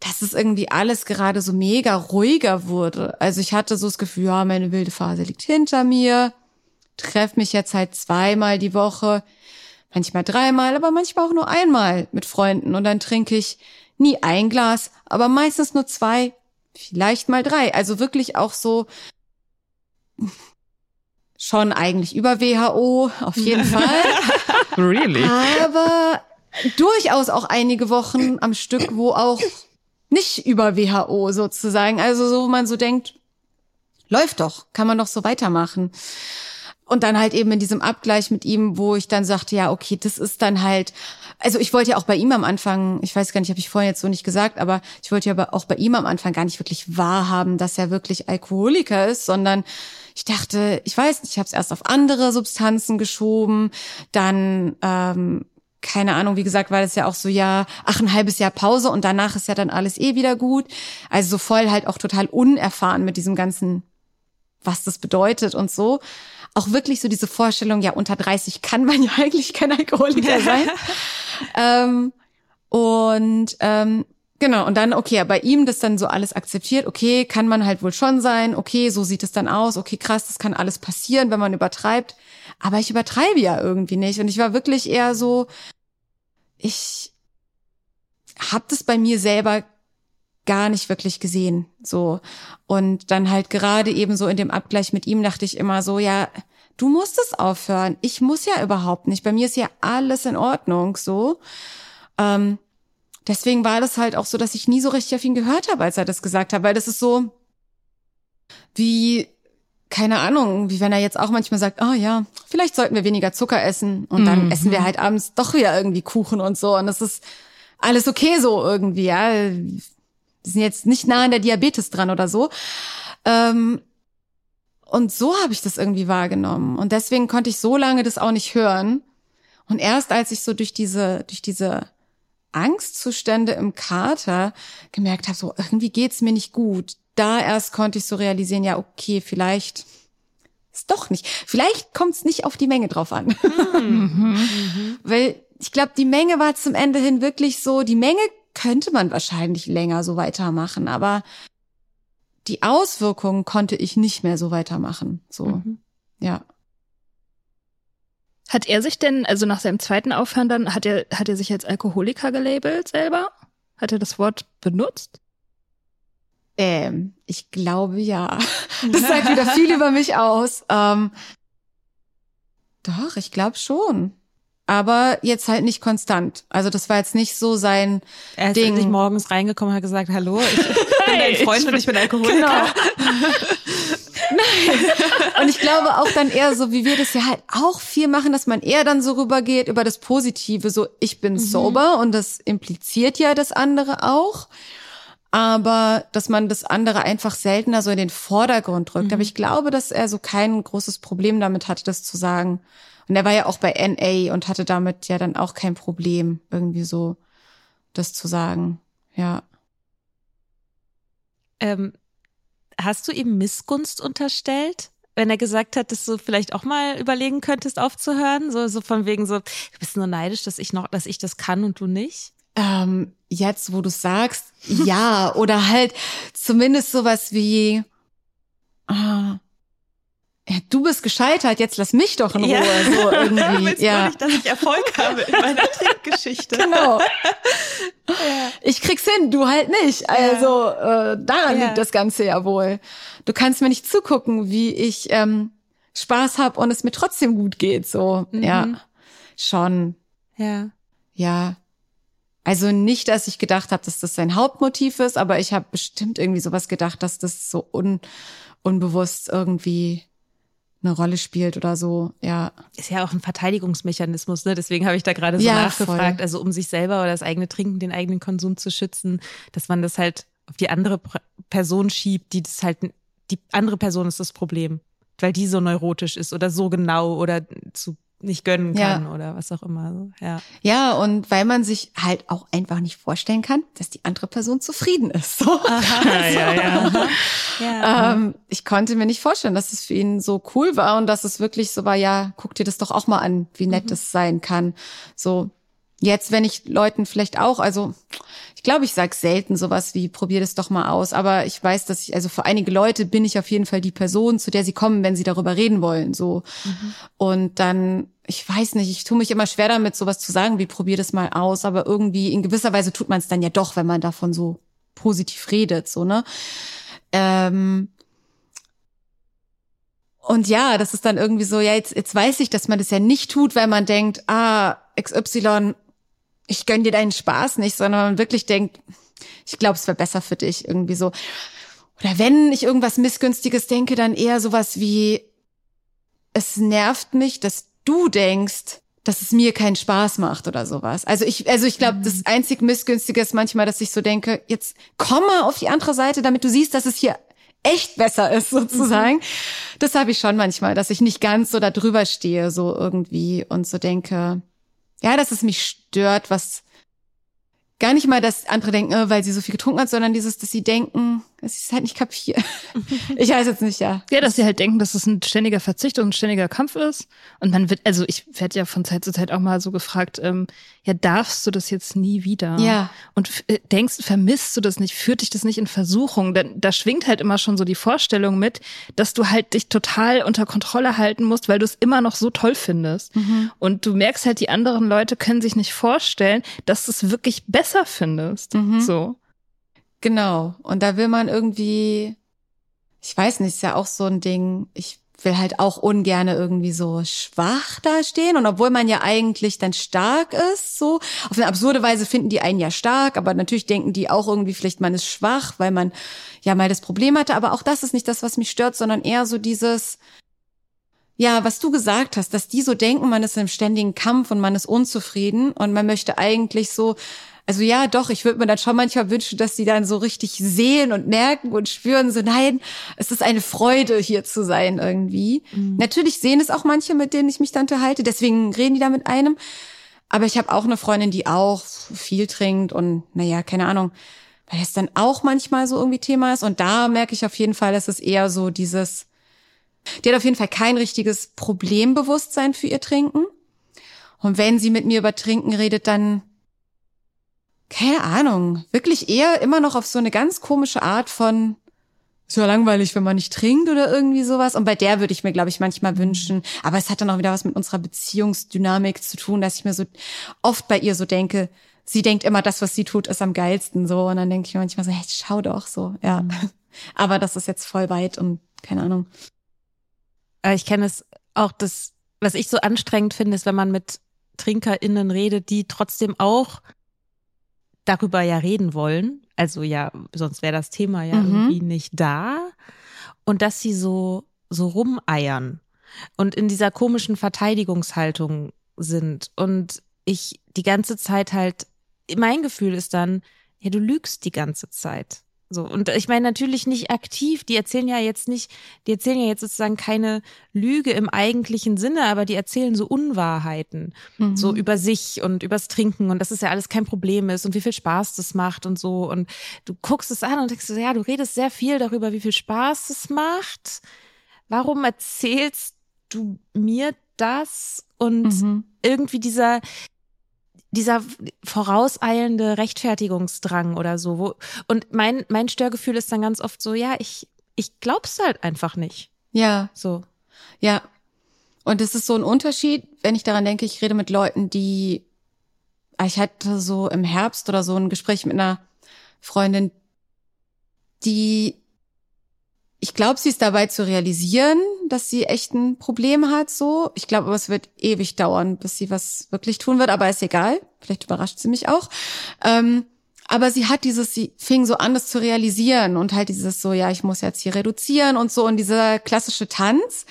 dass es irgendwie alles gerade so mega ruhiger wurde. Also ich hatte so das Gefühl, ja, meine wilde Phase liegt hinter mir treffe mich jetzt halt zweimal die Woche, manchmal dreimal, aber manchmal auch nur einmal mit Freunden und dann trinke ich nie ein Glas, aber meistens nur zwei, vielleicht mal drei. Also wirklich auch so schon eigentlich über WHO, auf jeden Fall. really? Aber durchaus auch einige Wochen am Stück, wo auch nicht über WHO sozusagen. Also so, wo man so denkt, läuft doch, kann man doch so weitermachen. Und dann halt eben in diesem Abgleich mit ihm, wo ich dann sagte, ja, okay, das ist dann halt, also ich wollte ja auch bei ihm am Anfang, ich weiß gar nicht, habe ich vorhin jetzt so nicht gesagt, aber ich wollte ja auch bei ihm am Anfang gar nicht wirklich wahrhaben, dass er wirklich Alkoholiker ist, sondern ich dachte, ich weiß nicht, ich habe es erst auf andere Substanzen geschoben, dann ähm, keine Ahnung, wie gesagt, war das ja auch so, ja, ach, ein halbes Jahr Pause und danach ist ja dann alles eh wieder gut. Also so voll halt auch total unerfahren mit diesem ganzen, was das bedeutet und so auch wirklich so diese Vorstellung, ja, unter 30 kann man ja eigentlich kein Alkoholiker sein. ähm, und ähm, genau, und dann, okay, bei ihm das dann so alles akzeptiert, okay, kann man halt wohl schon sein, okay, so sieht es dann aus, okay, krass, das kann alles passieren, wenn man übertreibt. Aber ich übertreibe ja irgendwie nicht. Und ich war wirklich eher so, ich hab das bei mir selber gar nicht wirklich gesehen, so. Und dann halt gerade eben so in dem Abgleich mit ihm dachte ich immer so, ja, du musst es aufhören. Ich muss ja überhaupt nicht. Bei mir ist ja alles in Ordnung, so. Ähm, deswegen war das halt auch so, dass ich nie so richtig auf ihn gehört habe, als er das gesagt hat, weil das ist so wie keine Ahnung, wie wenn er jetzt auch manchmal sagt, oh ja, vielleicht sollten wir weniger Zucker essen und dann mhm. essen wir halt abends doch wieder irgendwie Kuchen und so und das ist alles okay so irgendwie, ja. Wir sind jetzt nicht nah an der Diabetes dran oder so. Ähm, und so habe ich das irgendwie wahrgenommen und deswegen konnte ich so lange das auch nicht hören. Und erst als ich so durch diese durch diese Angstzustände im Kater gemerkt habe, so irgendwie geht's mir nicht gut. Da erst konnte ich so realisieren, ja, okay, vielleicht ist doch nicht. Vielleicht kommt es nicht auf die Menge drauf an. Mhm. Weil ich glaube, die Menge war zum Ende hin wirklich so, die Menge könnte man wahrscheinlich länger so weitermachen, aber die Auswirkungen konnte ich nicht mehr so weitermachen. So, mhm. ja. Hat er sich denn, also nach seinem zweiten Aufhören dann, hat er, hat er sich als Alkoholiker gelabelt selber? Hat er das Wort benutzt? Ähm, ich glaube ja. Das sagt wieder viel über mich aus. Ähm, doch, ich glaube schon. Aber jetzt halt nicht konstant. Also das war jetzt nicht so sein er ist Ding. morgens reingekommen hat gesagt, hallo, ich bin dein Freund und ich bin Alkoholiker. Genau. Nein. Und ich glaube auch dann eher so, wie wir das ja halt auch viel machen, dass man eher dann so rübergeht über das Positive, so ich bin mhm. sober und das impliziert ja das andere auch. Aber dass man das andere einfach seltener so in den Vordergrund drückt. Mhm. Aber ich glaube, dass er so kein großes Problem damit hatte, das zu sagen. Und er war ja auch bei NA und hatte damit ja dann auch kein Problem, irgendwie so das zu sagen. Ja. Ähm, hast du ihm Missgunst unterstellt? Wenn er gesagt hat, dass du vielleicht auch mal überlegen könntest, aufzuhören, so, so von wegen so, du bist nur neidisch, dass ich noch, dass ich das kann und du nicht? Ähm, jetzt, wo du sagst, ja, oder halt zumindest sowas wie, ah, du bist gescheitert, jetzt lass mich doch in Ruhe. Ja. So irgendwie. Ja. nicht, dass ich Erfolg habe in meiner Trinkgeschichte. genau. ja. Ich krieg's hin, du halt nicht. Also äh, daran ja. liegt das Ganze ja wohl. Du kannst mir nicht zugucken, wie ich ähm, Spaß hab und es mir trotzdem gut geht. So, mhm. ja. Schon. Ja. Ja. Also nicht, dass ich gedacht habe, dass das sein Hauptmotiv ist, aber ich habe bestimmt irgendwie sowas gedacht, dass das so un unbewusst irgendwie eine Rolle spielt oder so, ja. Ist ja auch ein Verteidigungsmechanismus, ne? Deswegen habe ich da gerade so ja, nachgefragt, voll. also um sich selber oder das eigene Trinken, den eigenen Konsum zu schützen, dass man das halt auf die andere Person schiebt, die das halt, die andere Person ist das Problem, weil die so neurotisch ist oder so genau oder zu nicht gönnen kann ja. oder was auch immer. Ja. ja, und weil man sich halt auch einfach nicht vorstellen kann, dass die andere Person zufrieden ist. So. Aha, so. Ja, ja, ja. Ähm, ich konnte mir nicht vorstellen, dass es für ihn so cool war und dass es wirklich so war, ja, guck dir das doch auch mal an, wie nett mhm. das sein kann. So, Jetzt, wenn ich Leuten vielleicht auch, also ich glaube, ich sage selten sowas wie, probier das doch mal aus, aber ich weiß, dass ich, also für einige Leute bin ich auf jeden Fall die Person, zu der sie kommen, wenn sie darüber reden wollen. so mhm. Und dann, ich weiß nicht, ich tue mich immer schwer damit, sowas zu sagen, wie probier das mal aus, aber irgendwie in gewisser Weise tut man es dann ja doch, wenn man davon so positiv redet, so, ne? Ähm, und ja, das ist dann irgendwie so, ja, jetzt, jetzt weiß ich, dass man das ja nicht tut, weil man denkt, ah, XY ich gönn dir deinen Spaß nicht, sondern man wirklich denkt, ich glaube, es wäre besser für dich irgendwie so. Oder wenn ich irgendwas Missgünstiges denke, dann eher sowas wie, es nervt mich, dass du denkst, dass es mir keinen Spaß macht oder sowas. Also ich, also ich glaube, mhm. das einzig Missgünstige ist manchmal, dass ich so denke, jetzt komm mal auf die andere Seite, damit du siehst, dass es hier echt besser ist, sozusagen. Mhm. Das habe ich schon manchmal, dass ich nicht ganz so da drüber stehe, so irgendwie und so denke, ja, dass es mich stört, was gar nicht mal, dass andere denken, äh, weil sie so viel getrunken hat, sondern dieses, dass sie denken, dass ich es halt nicht kapiere. ich weiß jetzt nicht, ja. Ja, dass sie halt denken, dass es ein ständiger Verzicht und ein ständiger Kampf ist. Und man wird, also ich werde ja von Zeit zu Zeit auch mal so gefragt, ähm, ja, darfst du das jetzt nie wieder? Ja. Und äh, denkst, vermisst du das nicht? Führt dich das nicht in Versuchung? Denn da schwingt halt immer schon so die Vorstellung mit, dass du halt dich total unter Kontrolle halten musst, weil du es immer noch so toll findest. Mhm. Und du merkst halt, die anderen Leute können sich nicht vorstellen, dass du es wirklich besser findest. Mhm. So. Genau. Und da will man irgendwie, ich weiß nicht, ist ja auch so ein Ding, ich will halt auch ungerne irgendwie so schwach dastehen. Und obwohl man ja eigentlich dann stark ist, so, auf eine absurde Weise finden die einen ja stark, aber natürlich denken die auch irgendwie, vielleicht man ist schwach, weil man ja mal das Problem hatte. Aber auch das ist nicht das, was mich stört, sondern eher so dieses, ja, was du gesagt hast, dass die so denken, man ist im ständigen Kampf und man ist unzufrieden und man möchte eigentlich so also ja, doch, ich würde mir dann schon manchmal wünschen, dass die dann so richtig sehen und merken und spüren, so nein, es ist eine Freude, hier zu sein irgendwie. Mhm. Natürlich sehen es auch manche, mit denen ich mich dann unterhalte, deswegen reden die da mit einem. Aber ich habe auch eine Freundin, die auch viel trinkt und naja, keine Ahnung, weil es dann auch manchmal so irgendwie Thema ist. Und da merke ich auf jeden Fall, dass es eher so dieses, die hat auf jeden Fall kein richtiges Problembewusstsein für ihr Trinken. Und wenn sie mit mir über Trinken redet, dann keine Ahnung, wirklich eher immer noch auf so eine ganz komische Art von ist ja langweilig, wenn man nicht trinkt oder irgendwie sowas. Und bei der würde ich mir, glaube ich, manchmal wünschen. Aber es hat dann auch wieder was mit unserer Beziehungsdynamik zu tun, dass ich mir so oft bei ihr so denke, sie denkt immer, das, was sie tut, ist am geilsten so. Und dann denke ich manchmal so, hey, schau doch so, ja. Mhm. Aber das ist jetzt voll weit und keine Ahnung. Äh, ich kenne es auch, das, was ich so anstrengend finde, ist, wenn man mit TrinkerInnen redet, die trotzdem auch darüber ja reden wollen. Also ja, sonst wäre das Thema ja mhm. irgendwie nicht da. Und dass sie so, so rumeiern und in dieser komischen Verteidigungshaltung sind. Und ich die ganze Zeit halt, mein Gefühl ist dann, ja, du lügst die ganze Zeit. So. Und ich meine natürlich nicht aktiv. Die erzählen ja jetzt nicht, die erzählen ja jetzt sozusagen keine Lüge im eigentlichen Sinne, aber die erzählen so Unwahrheiten. Mhm. So über sich und übers Trinken und dass es ja alles kein Problem ist und wie viel Spaß das macht und so. Und du guckst es an und denkst so, ja, du redest sehr viel darüber, wie viel Spaß es macht. Warum erzählst du mir das? Und mhm. irgendwie dieser, dieser vorauseilende Rechtfertigungsdrang oder so. Wo, und mein, mein Störgefühl ist dann ganz oft so, ja, ich, ich glaub's halt einfach nicht. Ja. So. Ja. Und es ist so ein Unterschied, wenn ich daran denke, ich rede mit Leuten, die, ah, ich hatte so im Herbst oder so ein Gespräch mit einer Freundin, die ich glaube, sie ist dabei zu realisieren, dass sie echt ein Problem hat, so. Ich glaube, aber es wird ewig dauern, bis sie was wirklich tun wird, aber ist egal. Vielleicht überrascht sie mich auch. Ähm, aber sie hat dieses, sie fing so an, das zu realisieren und halt dieses so, ja, ich muss jetzt hier reduzieren und so und dieser klassische Tanz.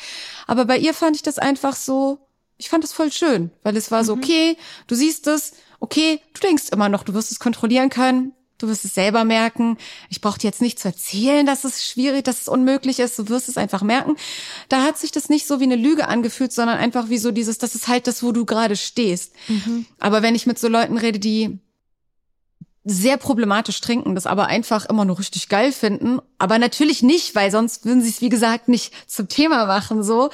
Aber bei ihr fand ich das einfach so, ich fand das voll schön, weil es war so, mhm. okay, du siehst es, okay, du denkst immer noch, du wirst es kontrollieren können, Du wirst es selber merken. Ich brauche dir jetzt nicht zu erzählen, dass es schwierig, dass es unmöglich ist. Du wirst es einfach merken. Da hat sich das nicht so wie eine Lüge angefühlt, sondern einfach wie so dieses, das ist halt das, wo du gerade stehst. Mhm. Aber wenn ich mit so Leuten rede, die sehr problematisch trinken, das aber einfach immer nur richtig geil finden, aber natürlich nicht, weil sonst würden sie es wie gesagt nicht zum Thema machen so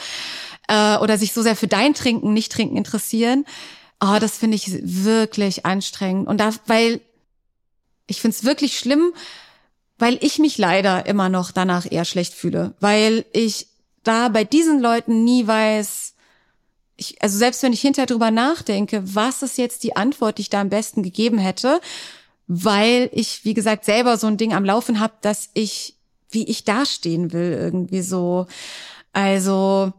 äh, oder sich so sehr für dein Trinken, nicht Trinken interessieren. Oh, das finde ich wirklich anstrengend und da, weil ich find's wirklich schlimm, weil ich mich leider immer noch danach eher schlecht fühle, weil ich da bei diesen Leuten nie weiß, ich, also selbst wenn ich hinterher drüber nachdenke, was ist jetzt die Antwort, die ich da am besten gegeben hätte, weil ich, wie gesagt, selber so ein Ding am Laufen habe, dass ich, wie ich dastehen will, irgendwie so. Also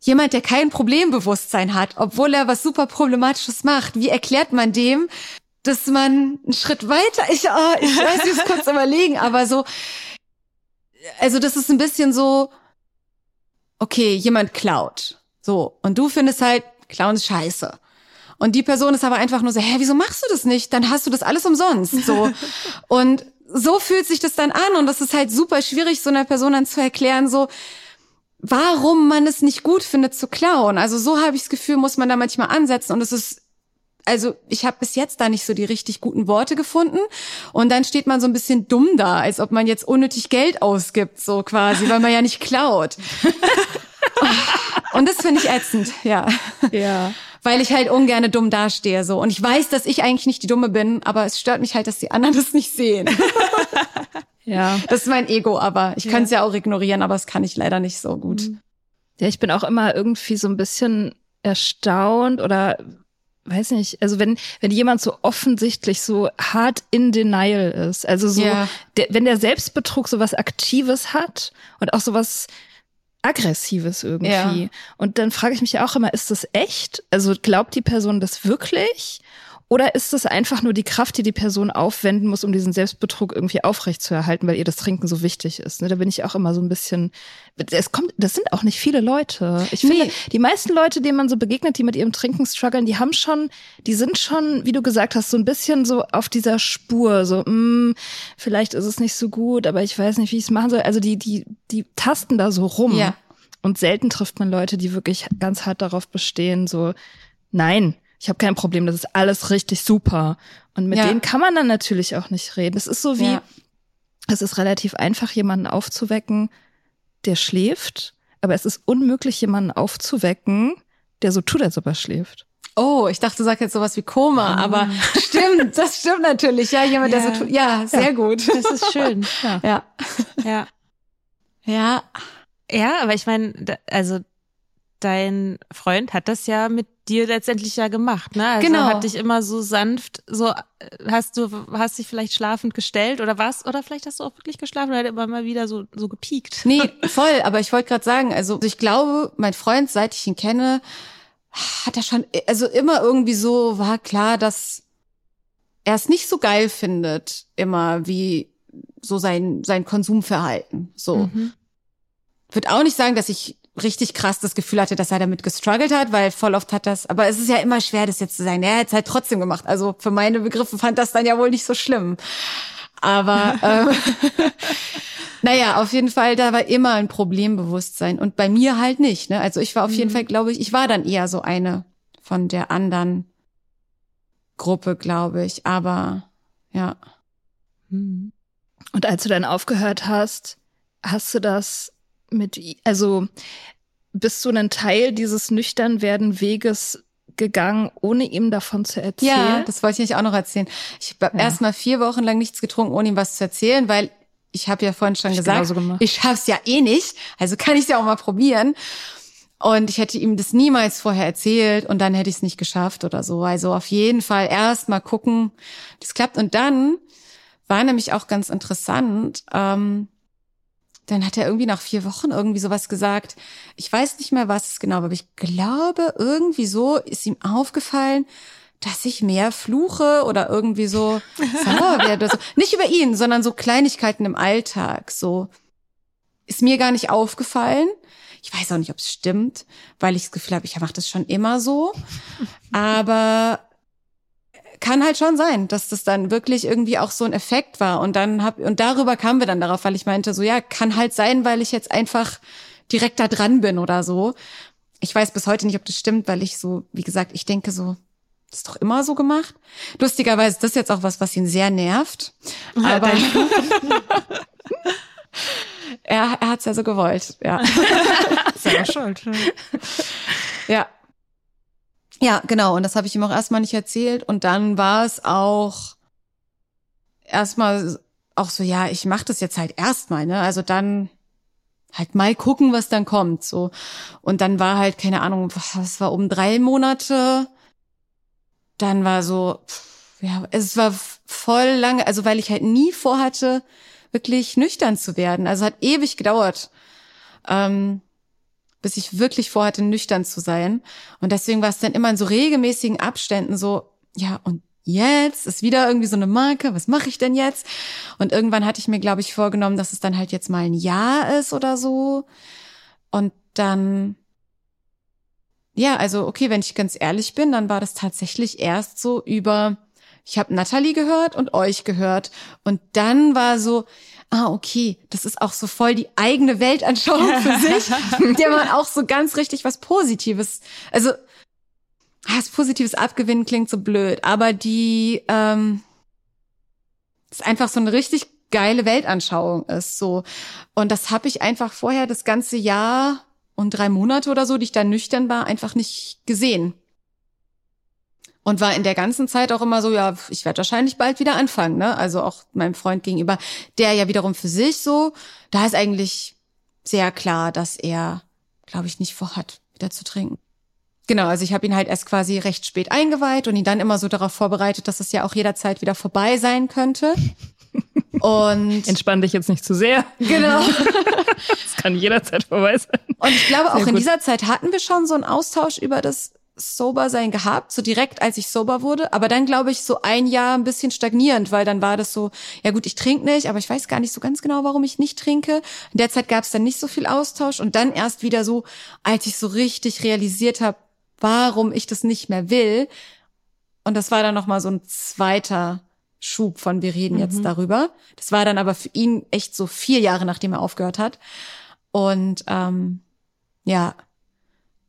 jemand, der kein Problembewusstsein hat, obwohl er was super Problematisches macht, wie erklärt man dem, dass man einen Schritt weiter, ich, oh, ich weiß, ich muss kurz überlegen, aber so, also das ist ein bisschen so, okay, jemand klaut. So. Und du findest halt, Klauen ist scheiße. Und die Person ist aber einfach nur so, hä, wieso machst du das nicht? Dann hast du das alles umsonst. So. und so fühlt sich das dann an. Und das ist halt super schwierig, so einer Person dann zu erklären, so, warum man es nicht gut findet zu klauen. Also so habe ich das Gefühl, muss man da manchmal ansetzen. Und es ist also ich habe bis jetzt da nicht so die richtig guten Worte gefunden. Und dann steht man so ein bisschen dumm da, als ob man jetzt unnötig Geld ausgibt, so quasi, weil man ja nicht klaut. Und das finde ich ätzend, ja. Ja. Weil ich halt ungerne dumm dastehe, so. Und ich weiß, dass ich eigentlich nicht die Dumme bin, aber es stört mich halt, dass die anderen das nicht sehen. ja. Das ist mein Ego, aber ich ja. kann es ja auch ignorieren, aber das kann ich leider nicht so gut. Ja, ich bin auch immer irgendwie so ein bisschen erstaunt oder weiß nicht, also wenn, wenn jemand so offensichtlich so hart in denial ist, also so, Ja. der, wenn der Selbstbetrug so was Aktives hat und auch so was Aggressives irgendwie. Ja. Und dann frage ich mich auch immer, ist das echt? Also glaubt die Person das wirklich? Oder ist das einfach nur die Kraft, die die Person aufwenden muss, um diesen Selbstbetrug irgendwie aufrechtzuerhalten, weil ihr das Trinken so wichtig ist? Ne? Da bin ich auch immer so ein bisschen. Es kommt, das sind auch nicht viele Leute. Ich finde, Nee. die meisten Leute, denen man so begegnet, die mit ihrem Trinken strugglen, die haben schon, die sind schon, wie du gesagt hast, so ein bisschen so auf dieser Spur. So, mh, vielleicht ist es nicht so gut, aber ich weiß nicht, wie ich es machen soll. Also die, die, die tasten da so rum. Ja. Und selten trifft man Leute, die wirklich ganz hart darauf bestehen, so, nein, ich habe kein Problem, das ist alles richtig super. Und mit Ja. denen kann man dann natürlich auch nicht reden. Es ist so wie, Ja. es ist relativ einfach, jemanden aufzuwecken, der schläft, aber es ist unmöglich, jemanden aufzuwecken, der so tut, als ob er schläft. Oh, ich dachte, du sagst jetzt sowas wie Koma, aber stimmt, das stimmt natürlich. Ja, jemand, der Ja. so tut. Ja, sehr gut. Das ist schön. Ja. Ja. Ja. Ja. Ja, aber ich meine, also dein Freund hat das ja mit dir letztendlich ja gemacht, ne? Also Genau. hat dich immer so sanft, so äh, hast du, hast dich vielleicht schlafend gestellt oder was? Oder vielleicht hast du auch wirklich geschlafen oder hat immer mal wieder so, so gepiekt. Nee, voll, aber ich wollte gerade sagen, also ich glaube, mein Freund, seit ich ihn kenne, hat er schon, also immer irgendwie so, war klar, dass er es nicht so geil findet, immer wie so sein, sein Konsumverhalten. So. Mhm. Würde auch nicht sagen, dass ich richtig krass das Gefühl hatte, dass er damit gestruggelt hat, weil voll oft hat das, aber es ist ja immer schwer, das jetzt zu sagen. Er hat es halt trotzdem gemacht. Also für meine Begriffe fand das dann ja wohl nicht so schlimm. Aber ähm, naja, auf jeden Fall, da war immer ein Problembewusstsein und bei mir halt nicht. Ne? Also ich war auf jeden Fall, glaube ich, ich war dann eher so eine von der anderen Gruppe, glaube ich. Aber ja. Mhm. Und als du dann aufgehört hast, hast du das mit, also bist du einen Teil dieses nüchtern Weges gegangen, ohne ihm davon zu erzählen? Ja, das wollte ich euch auch noch erzählen. Ich habe Ja. erst mal vier Wochen lang nichts getrunken, ohne ihm was zu erzählen, weil ich habe ja vorhin schon ich gesagt, ich schaff's ja eh nicht, also kann ich ja auch mal probieren. Und ich hätte ihm das niemals vorher erzählt und dann hätte ich es nicht geschafft oder so. Also auf jeden Fall erst mal gucken, das klappt. Und dann war nämlich auch ganz interessant. Ähm, dann hat er irgendwie nach vier Wochen irgendwie sowas gesagt. Ich weiß nicht mehr, was es genau war, aber ich glaube, irgendwie so ist ihm aufgefallen, dass ich mehr fluche oder irgendwie so sauer werde. So. Nicht über ihn, sondern so Kleinigkeiten im Alltag. So ist mir gar nicht aufgefallen. Ich weiß auch nicht, ob es stimmt, weil ich das Gefühl habe, ich mache das schon immer so. Aber kann halt schon sein, dass das dann wirklich irgendwie auch so ein Effekt war. Und dann hab, und darüber kamen wir dann darauf, weil ich meinte, so ja, kann halt sein, weil ich jetzt einfach direkt da dran bin oder so. Ich weiß bis heute nicht, ob das stimmt, weil ich so, wie gesagt, ich denke so, das ist doch immer so gemacht. Lustigerweise ist das jetzt auch was, was ihn sehr nervt. Aber er, er hat es ja so gewollt, ja. Selber schuld. Ja. Ja, genau. Und das habe ich ihm auch erstmal nicht erzählt. Und dann war es auch erstmal auch so, ja, ich mache das jetzt halt erstmal, ne? Also dann halt mal gucken, was dann kommt. So. Und dann war halt, keine Ahnung, was war um drei Monate. Dann war so, ja, es war voll lange, also weil ich halt nie vorhatte, wirklich nüchtern zu werden. Also hat ewig gedauert. Ähm, bis ich wirklich vorhatte, nüchtern zu sein. Und deswegen war es dann immer in so regelmäßigen Abständen so, ja, und jetzt ist wieder irgendwie so eine Marke, was mache ich denn jetzt? Und irgendwann hatte ich mir, glaube ich, vorgenommen, dass es dann halt jetzt mal ein Jahr ist oder so. Und dann, ja, also okay, wenn ich ganz ehrlich bin, dann war das tatsächlich erst so über, ich habe Natalie gehört und euch gehört. Und dann war so, ah, okay, das ist auch so voll die eigene Weltanschauung für sich, mit der man auch so ganz richtig was Positives, also ah, das Positives abgewinnen klingt so blöd, aber die ähm, ist einfach so eine richtig geile Weltanschauung ist so und das habe ich einfach vorher das ganze Jahr und drei Monate oder so, die ich da nüchtern war, einfach nicht gesehen. Und war in der ganzen Zeit auch immer so, ja, ich werde wahrscheinlich bald wieder anfangen, ne? Also auch meinem Freund gegenüber, der ja wiederum für sich so, da ist eigentlich sehr klar, dass er, glaube ich, nicht vorhat, wieder zu trinken. Genau, also ich habe ihn halt erst quasi recht spät eingeweiht und ihn dann immer so darauf vorbereitet, dass es ja auch jederzeit wieder vorbei sein könnte. Und entspann dich jetzt nicht zu sehr. Genau. Es kann jederzeit vorbei sein. Und ich glaube, auch in dieser Zeit hatten wir schon so einen Austausch über das Sober-Sein gehabt, so direkt, als ich sober wurde. Aber dann, glaube ich, so ein Jahr ein bisschen stagnierend, weil dann war das so, ja gut, ich trinke nicht, aber ich weiß gar nicht so ganz genau, warum ich nicht trinke. In der Zeit gab es dann nicht so viel Austausch. Und dann erst wieder so, als ich so richtig realisiert habe, warum ich das nicht mehr will. Und das war dann nochmal so ein zweiter Schub von, wir reden mhm. jetzt darüber. Das war dann aber für ihn echt so vier Jahre, nachdem er aufgehört hat. Und ähm, ja,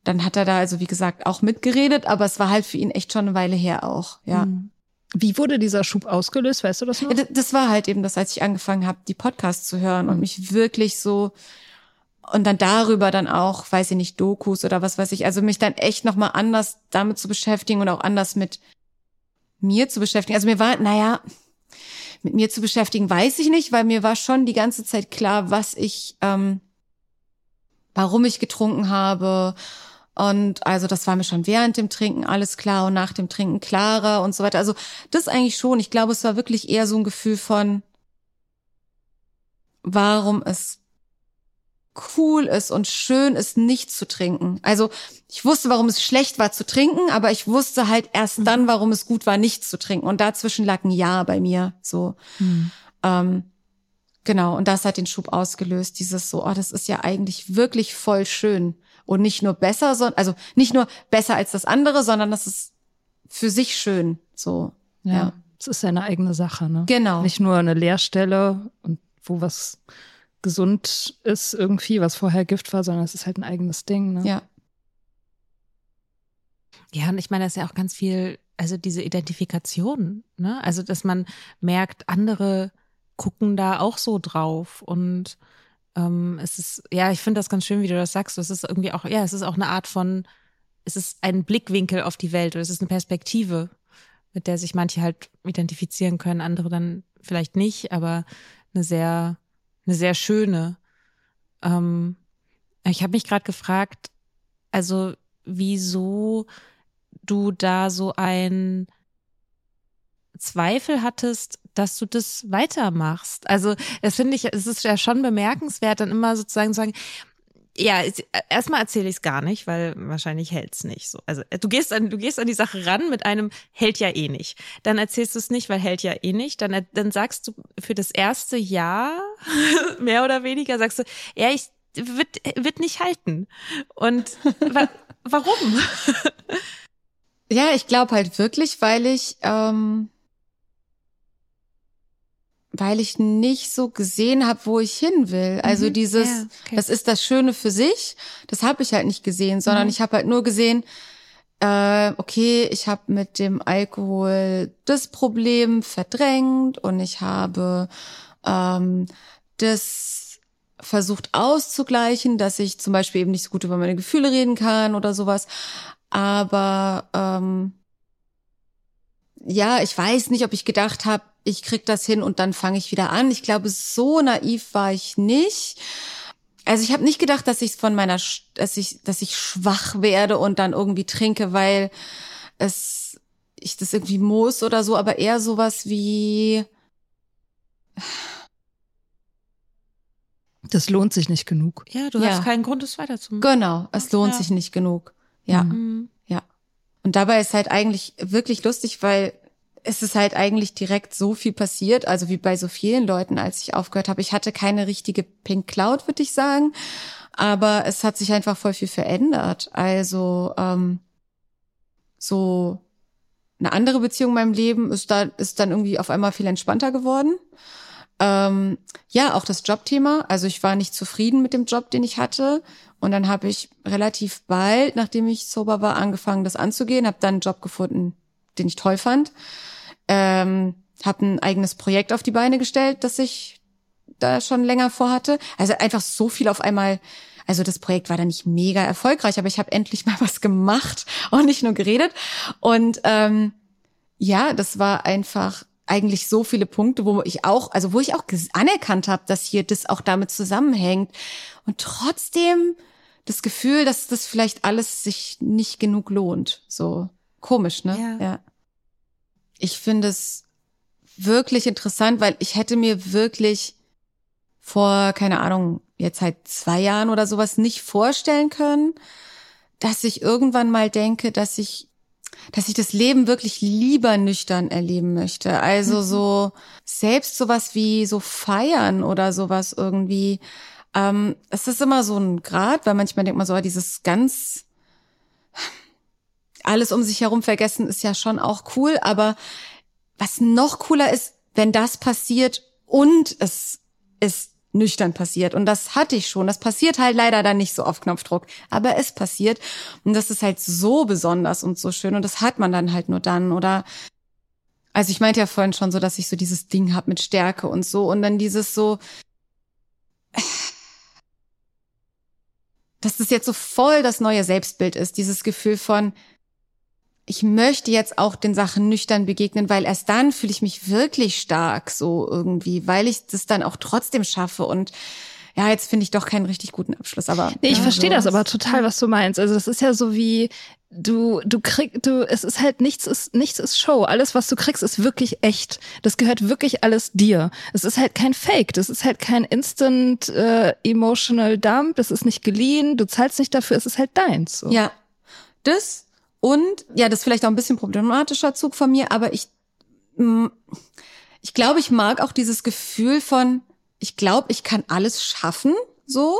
dann hat er da also, wie gesagt, auch mitgeredet, aber es war halt für ihn echt schon eine Weile her auch, ja. Mhm. Wie wurde dieser Schub ausgelöst, weißt du das noch? Ja, das war halt eben das, als ich angefangen habe, die Podcasts zu hören mhm. und mich wirklich so und dann darüber dann auch, weiß ich nicht, Dokus oder was weiß ich, also mich dann echt nochmal anders damit zu beschäftigen und auch anders mit mir zu beschäftigen. Also mir war, naja, mit mir zu beschäftigen, weiß ich nicht, weil mir war schon die ganze Zeit klar, was ich, ähm, warum ich getrunken habe und also das war mir schon während dem Trinken alles klar und nach dem Trinken klarer und so weiter. Also das eigentlich schon. Ich glaube, es war wirklich eher so ein Gefühl von, warum es cool ist und schön ist, nicht zu trinken. Also ich wusste, warum es schlecht war zu trinken, aber ich wusste halt erst mhm. dann, warum es gut war, nicht zu trinken. Und dazwischen lag ein Ja bei mir. So. Mhm. Ähm, genau. Und das hat den Schub ausgelöst. Dieses so, oh, das ist ja eigentlich wirklich voll schön und nicht nur besser, sondern also nicht nur besser als das andere, sondern das ist für sich schön. So, ja. ja. Es ist seine eigene Sache, ne? Genau. Nicht nur eine Leerstelle und wo was gesund ist irgendwie, was vorher Gift war, sondern es ist halt ein eigenes Ding, ne? Ja. Ja, und ich meine, das ist ja auch ganz viel, also diese Identifikation, ne? Also, dass man merkt, andere gucken da auch so drauf und ähm, es ist, ja, ich finde das ganz schön, wie du das sagst. Es ist irgendwie auch, ja, es ist auch eine Art von, es ist ein Blickwinkel auf die Welt oder es ist eine Perspektive, mit der sich manche halt identifizieren können, andere dann vielleicht nicht, aber eine sehr, eine sehr schöne. Ähm, ich habe mich gerade gefragt, also wieso du da so ein Zweifel hattest, dass du das weitermachst. Also, das finde ich, es ist ja schon bemerkenswert, dann immer sozusagen zu sagen, ja, erstmal erzähle ich es gar nicht, weil wahrscheinlich hält's nicht so. Also du gehst an, du gehst an die Sache ran mit einem hält ja eh nicht. Dann erzählst du es nicht, weil hält ja eh nicht. Dann, dann sagst du für das erste Jahr mehr oder weniger sagst du, ja, ich wird, wird nicht halten. Und wa warum? ja, ich glaube halt wirklich, weil ich ähm, weil ich nicht so gesehen habe, wo ich hin will. Also mhm, dieses, ja, okay. das ist das Schöne für sich, das habe ich halt nicht gesehen, sondern mhm. ich habe halt nur gesehen, äh, okay, ich habe mit dem Alkohol das Problem verdrängt und ich habe ähm, das versucht auszugleichen, dass ich zum Beispiel eben nicht so gut über meine Gefühle reden kann oder sowas. Aber ähm, ja, ich weiß nicht, ob ich gedacht habe, ich krieg das hin und dann fange ich wieder an. Ich glaube, so naiv war ich nicht. Also ich habe nicht gedacht, dass ich von meiner, dass ich, dass ich schwach werde und dann irgendwie trinke, weil es ich das irgendwie muss oder so, aber eher sowas wie das lohnt sich nicht genug. Ja, du ja. hast keinen Grund, es weiterzumachen. Genau, es lohnt ja. sich nicht genug. Ja, mhm. ja. Und dabei ist halt eigentlich wirklich lustig, weil es ist halt eigentlich direkt so viel passiert, also wie bei so vielen Leuten, als ich aufgehört habe. Ich hatte keine richtige Pink Cloud, würde ich sagen, aber es hat sich einfach voll viel verändert. Also ähm, so eine andere Beziehung in meinem Leben ist da ist dann irgendwie auf einmal viel entspannter geworden. Ähm, ja, auch das Jobthema. Also ich war nicht zufrieden mit dem Job, den ich hatte. Und dann habe ich relativ bald, nachdem ich sober war, angefangen, das anzugehen, habe dann einen Job gefunden, den ich toll fand ähm, habe ein eigenes Projekt auf die Beine gestellt, das ich da schon länger vorhatte. Also einfach so viel auf einmal. Also das Projekt war dann nicht mega erfolgreich, aber ich habe endlich mal was gemacht und nicht nur geredet. Und ähm, ja, das war einfach eigentlich so viele Punkte, wo ich auch, also wo ich auch anerkannt habe, dass hier das auch damit zusammenhängt. Und trotzdem das Gefühl, dass das vielleicht alles sich nicht genug lohnt. So komisch, ne? Ja. ja. Ich finde es wirklich interessant, weil ich hätte mir wirklich vor, keine Ahnung, jetzt halt zwei Jahren oder sowas nicht vorstellen können, dass ich irgendwann mal denke, dass ich, dass ich das Leben wirklich lieber nüchtern erleben möchte. Also Mhm. so selbst sowas wie so feiern oder sowas irgendwie. Ähm, es ist immer so ein Grad, weil manchmal denkt man so, ah, dieses ganz alles um sich herum vergessen ist ja schon auch cool, aber was noch cooler ist, wenn das passiert und es ist nüchtern passiert. Und das hatte ich schon. Das passiert halt leider dann nicht so auf Knopfdruck. Aber es passiert. Und das ist halt so besonders und so schön. Und das hat man dann halt nur dann. Oder also ich meinte ja vorhin schon so, dass ich so dieses Ding hab mit Stärke und so. Und dann dieses so, dass das jetzt so voll das neue Selbstbild ist. Dieses Gefühl von, ich möchte jetzt auch den Sachen nüchtern begegnen, weil erst dann fühle ich mich wirklich stark so irgendwie, weil ich das dann auch trotzdem schaffe und ja, jetzt finde ich doch keinen richtig guten Abschluss, aber Nee, ich ja, verstehe so. das aber total, was du meinst. Also das ist ja so wie du du kriegst du es ist halt nichts ist nichts ist Show. Alles was du kriegst ist wirklich echt. Das gehört wirklich alles dir. Es ist halt kein Fake. Das ist halt kein Instant äh, emotional Dump. Das ist nicht geliehen. Du zahlst nicht dafür. Es ist halt deins. So. Ja, das und ja, das ist vielleicht auch ein bisschen problematischer Zug von mir, aber ich mm, ich glaube, ich mag auch dieses Gefühl von ich glaube, ich kann alles schaffen, so.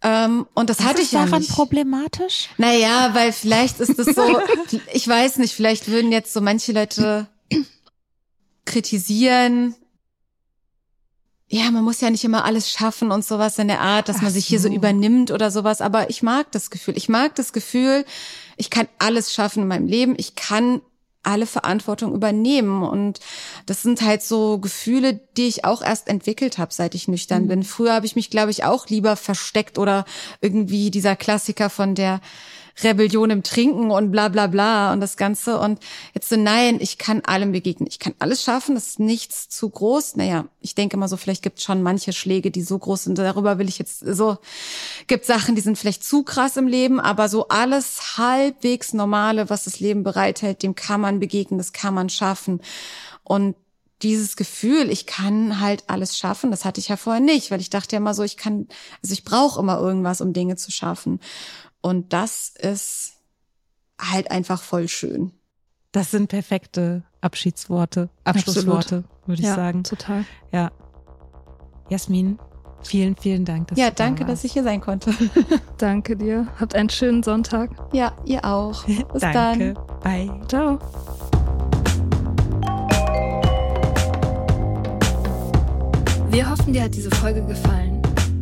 Ähm, und das Was hatte ist ich ja daran nicht. problematisch? Naja, weil vielleicht ist es so, ich weiß nicht, vielleicht würden jetzt so manche Leute kritisieren. Ja, man muss ja nicht immer alles schaffen und sowas in der Art, dass man Ach sich hier so so. übernimmt oder sowas. Aber ich mag das Gefühl. Ich mag das Gefühl, ich kann alles schaffen in meinem Leben. Ich kann alle Verantwortung übernehmen. Und das sind halt so Gefühle, die ich auch erst entwickelt habe, seit ich nüchtern bin. Früher habe ich mich, glaube ich, auch lieber versteckt oder irgendwie dieser Klassiker von der Rebellion im Trinken und bla bla bla und das Ganze. Und jetzt so, nein, ich kann allem begegnen. Ich kann alles schaffen, das ist nichts zu groß. Naja, ich denke mal so, vielleicht gibt es schon manche Schläge, die so groß sind. Darüber will ich jetzt so, gibt Sachen, die sind vielleicht zu krass im Leben, aber so alles halbwegs Normale, was das Leben bereithält, dem kann man begegnen, das kann man schaffen. Und dieses Gefühl, ich kann halt alles schaffen, das hatte ich ja vorher nicht, weil ich dachte ja immer so, ich kann, also ich brauche immer irgendwas, um Dinge zu schaffen. Und das ist halt einfach voll schön. Das sind perfekte Abschiedsworte, Abschlussworte, würde ich ja, sagen. total. Ja. Jasmin, vielen, vielen Dank. Dass ja, du da danke, warst. dass ich hier sein konnte. Danke dir. Habt einen schönen Sonntag. ja, ihr auch. Bis Danke. dann. Bye. Ciao. Wir hoffen, dir hat diese Folge gefallen.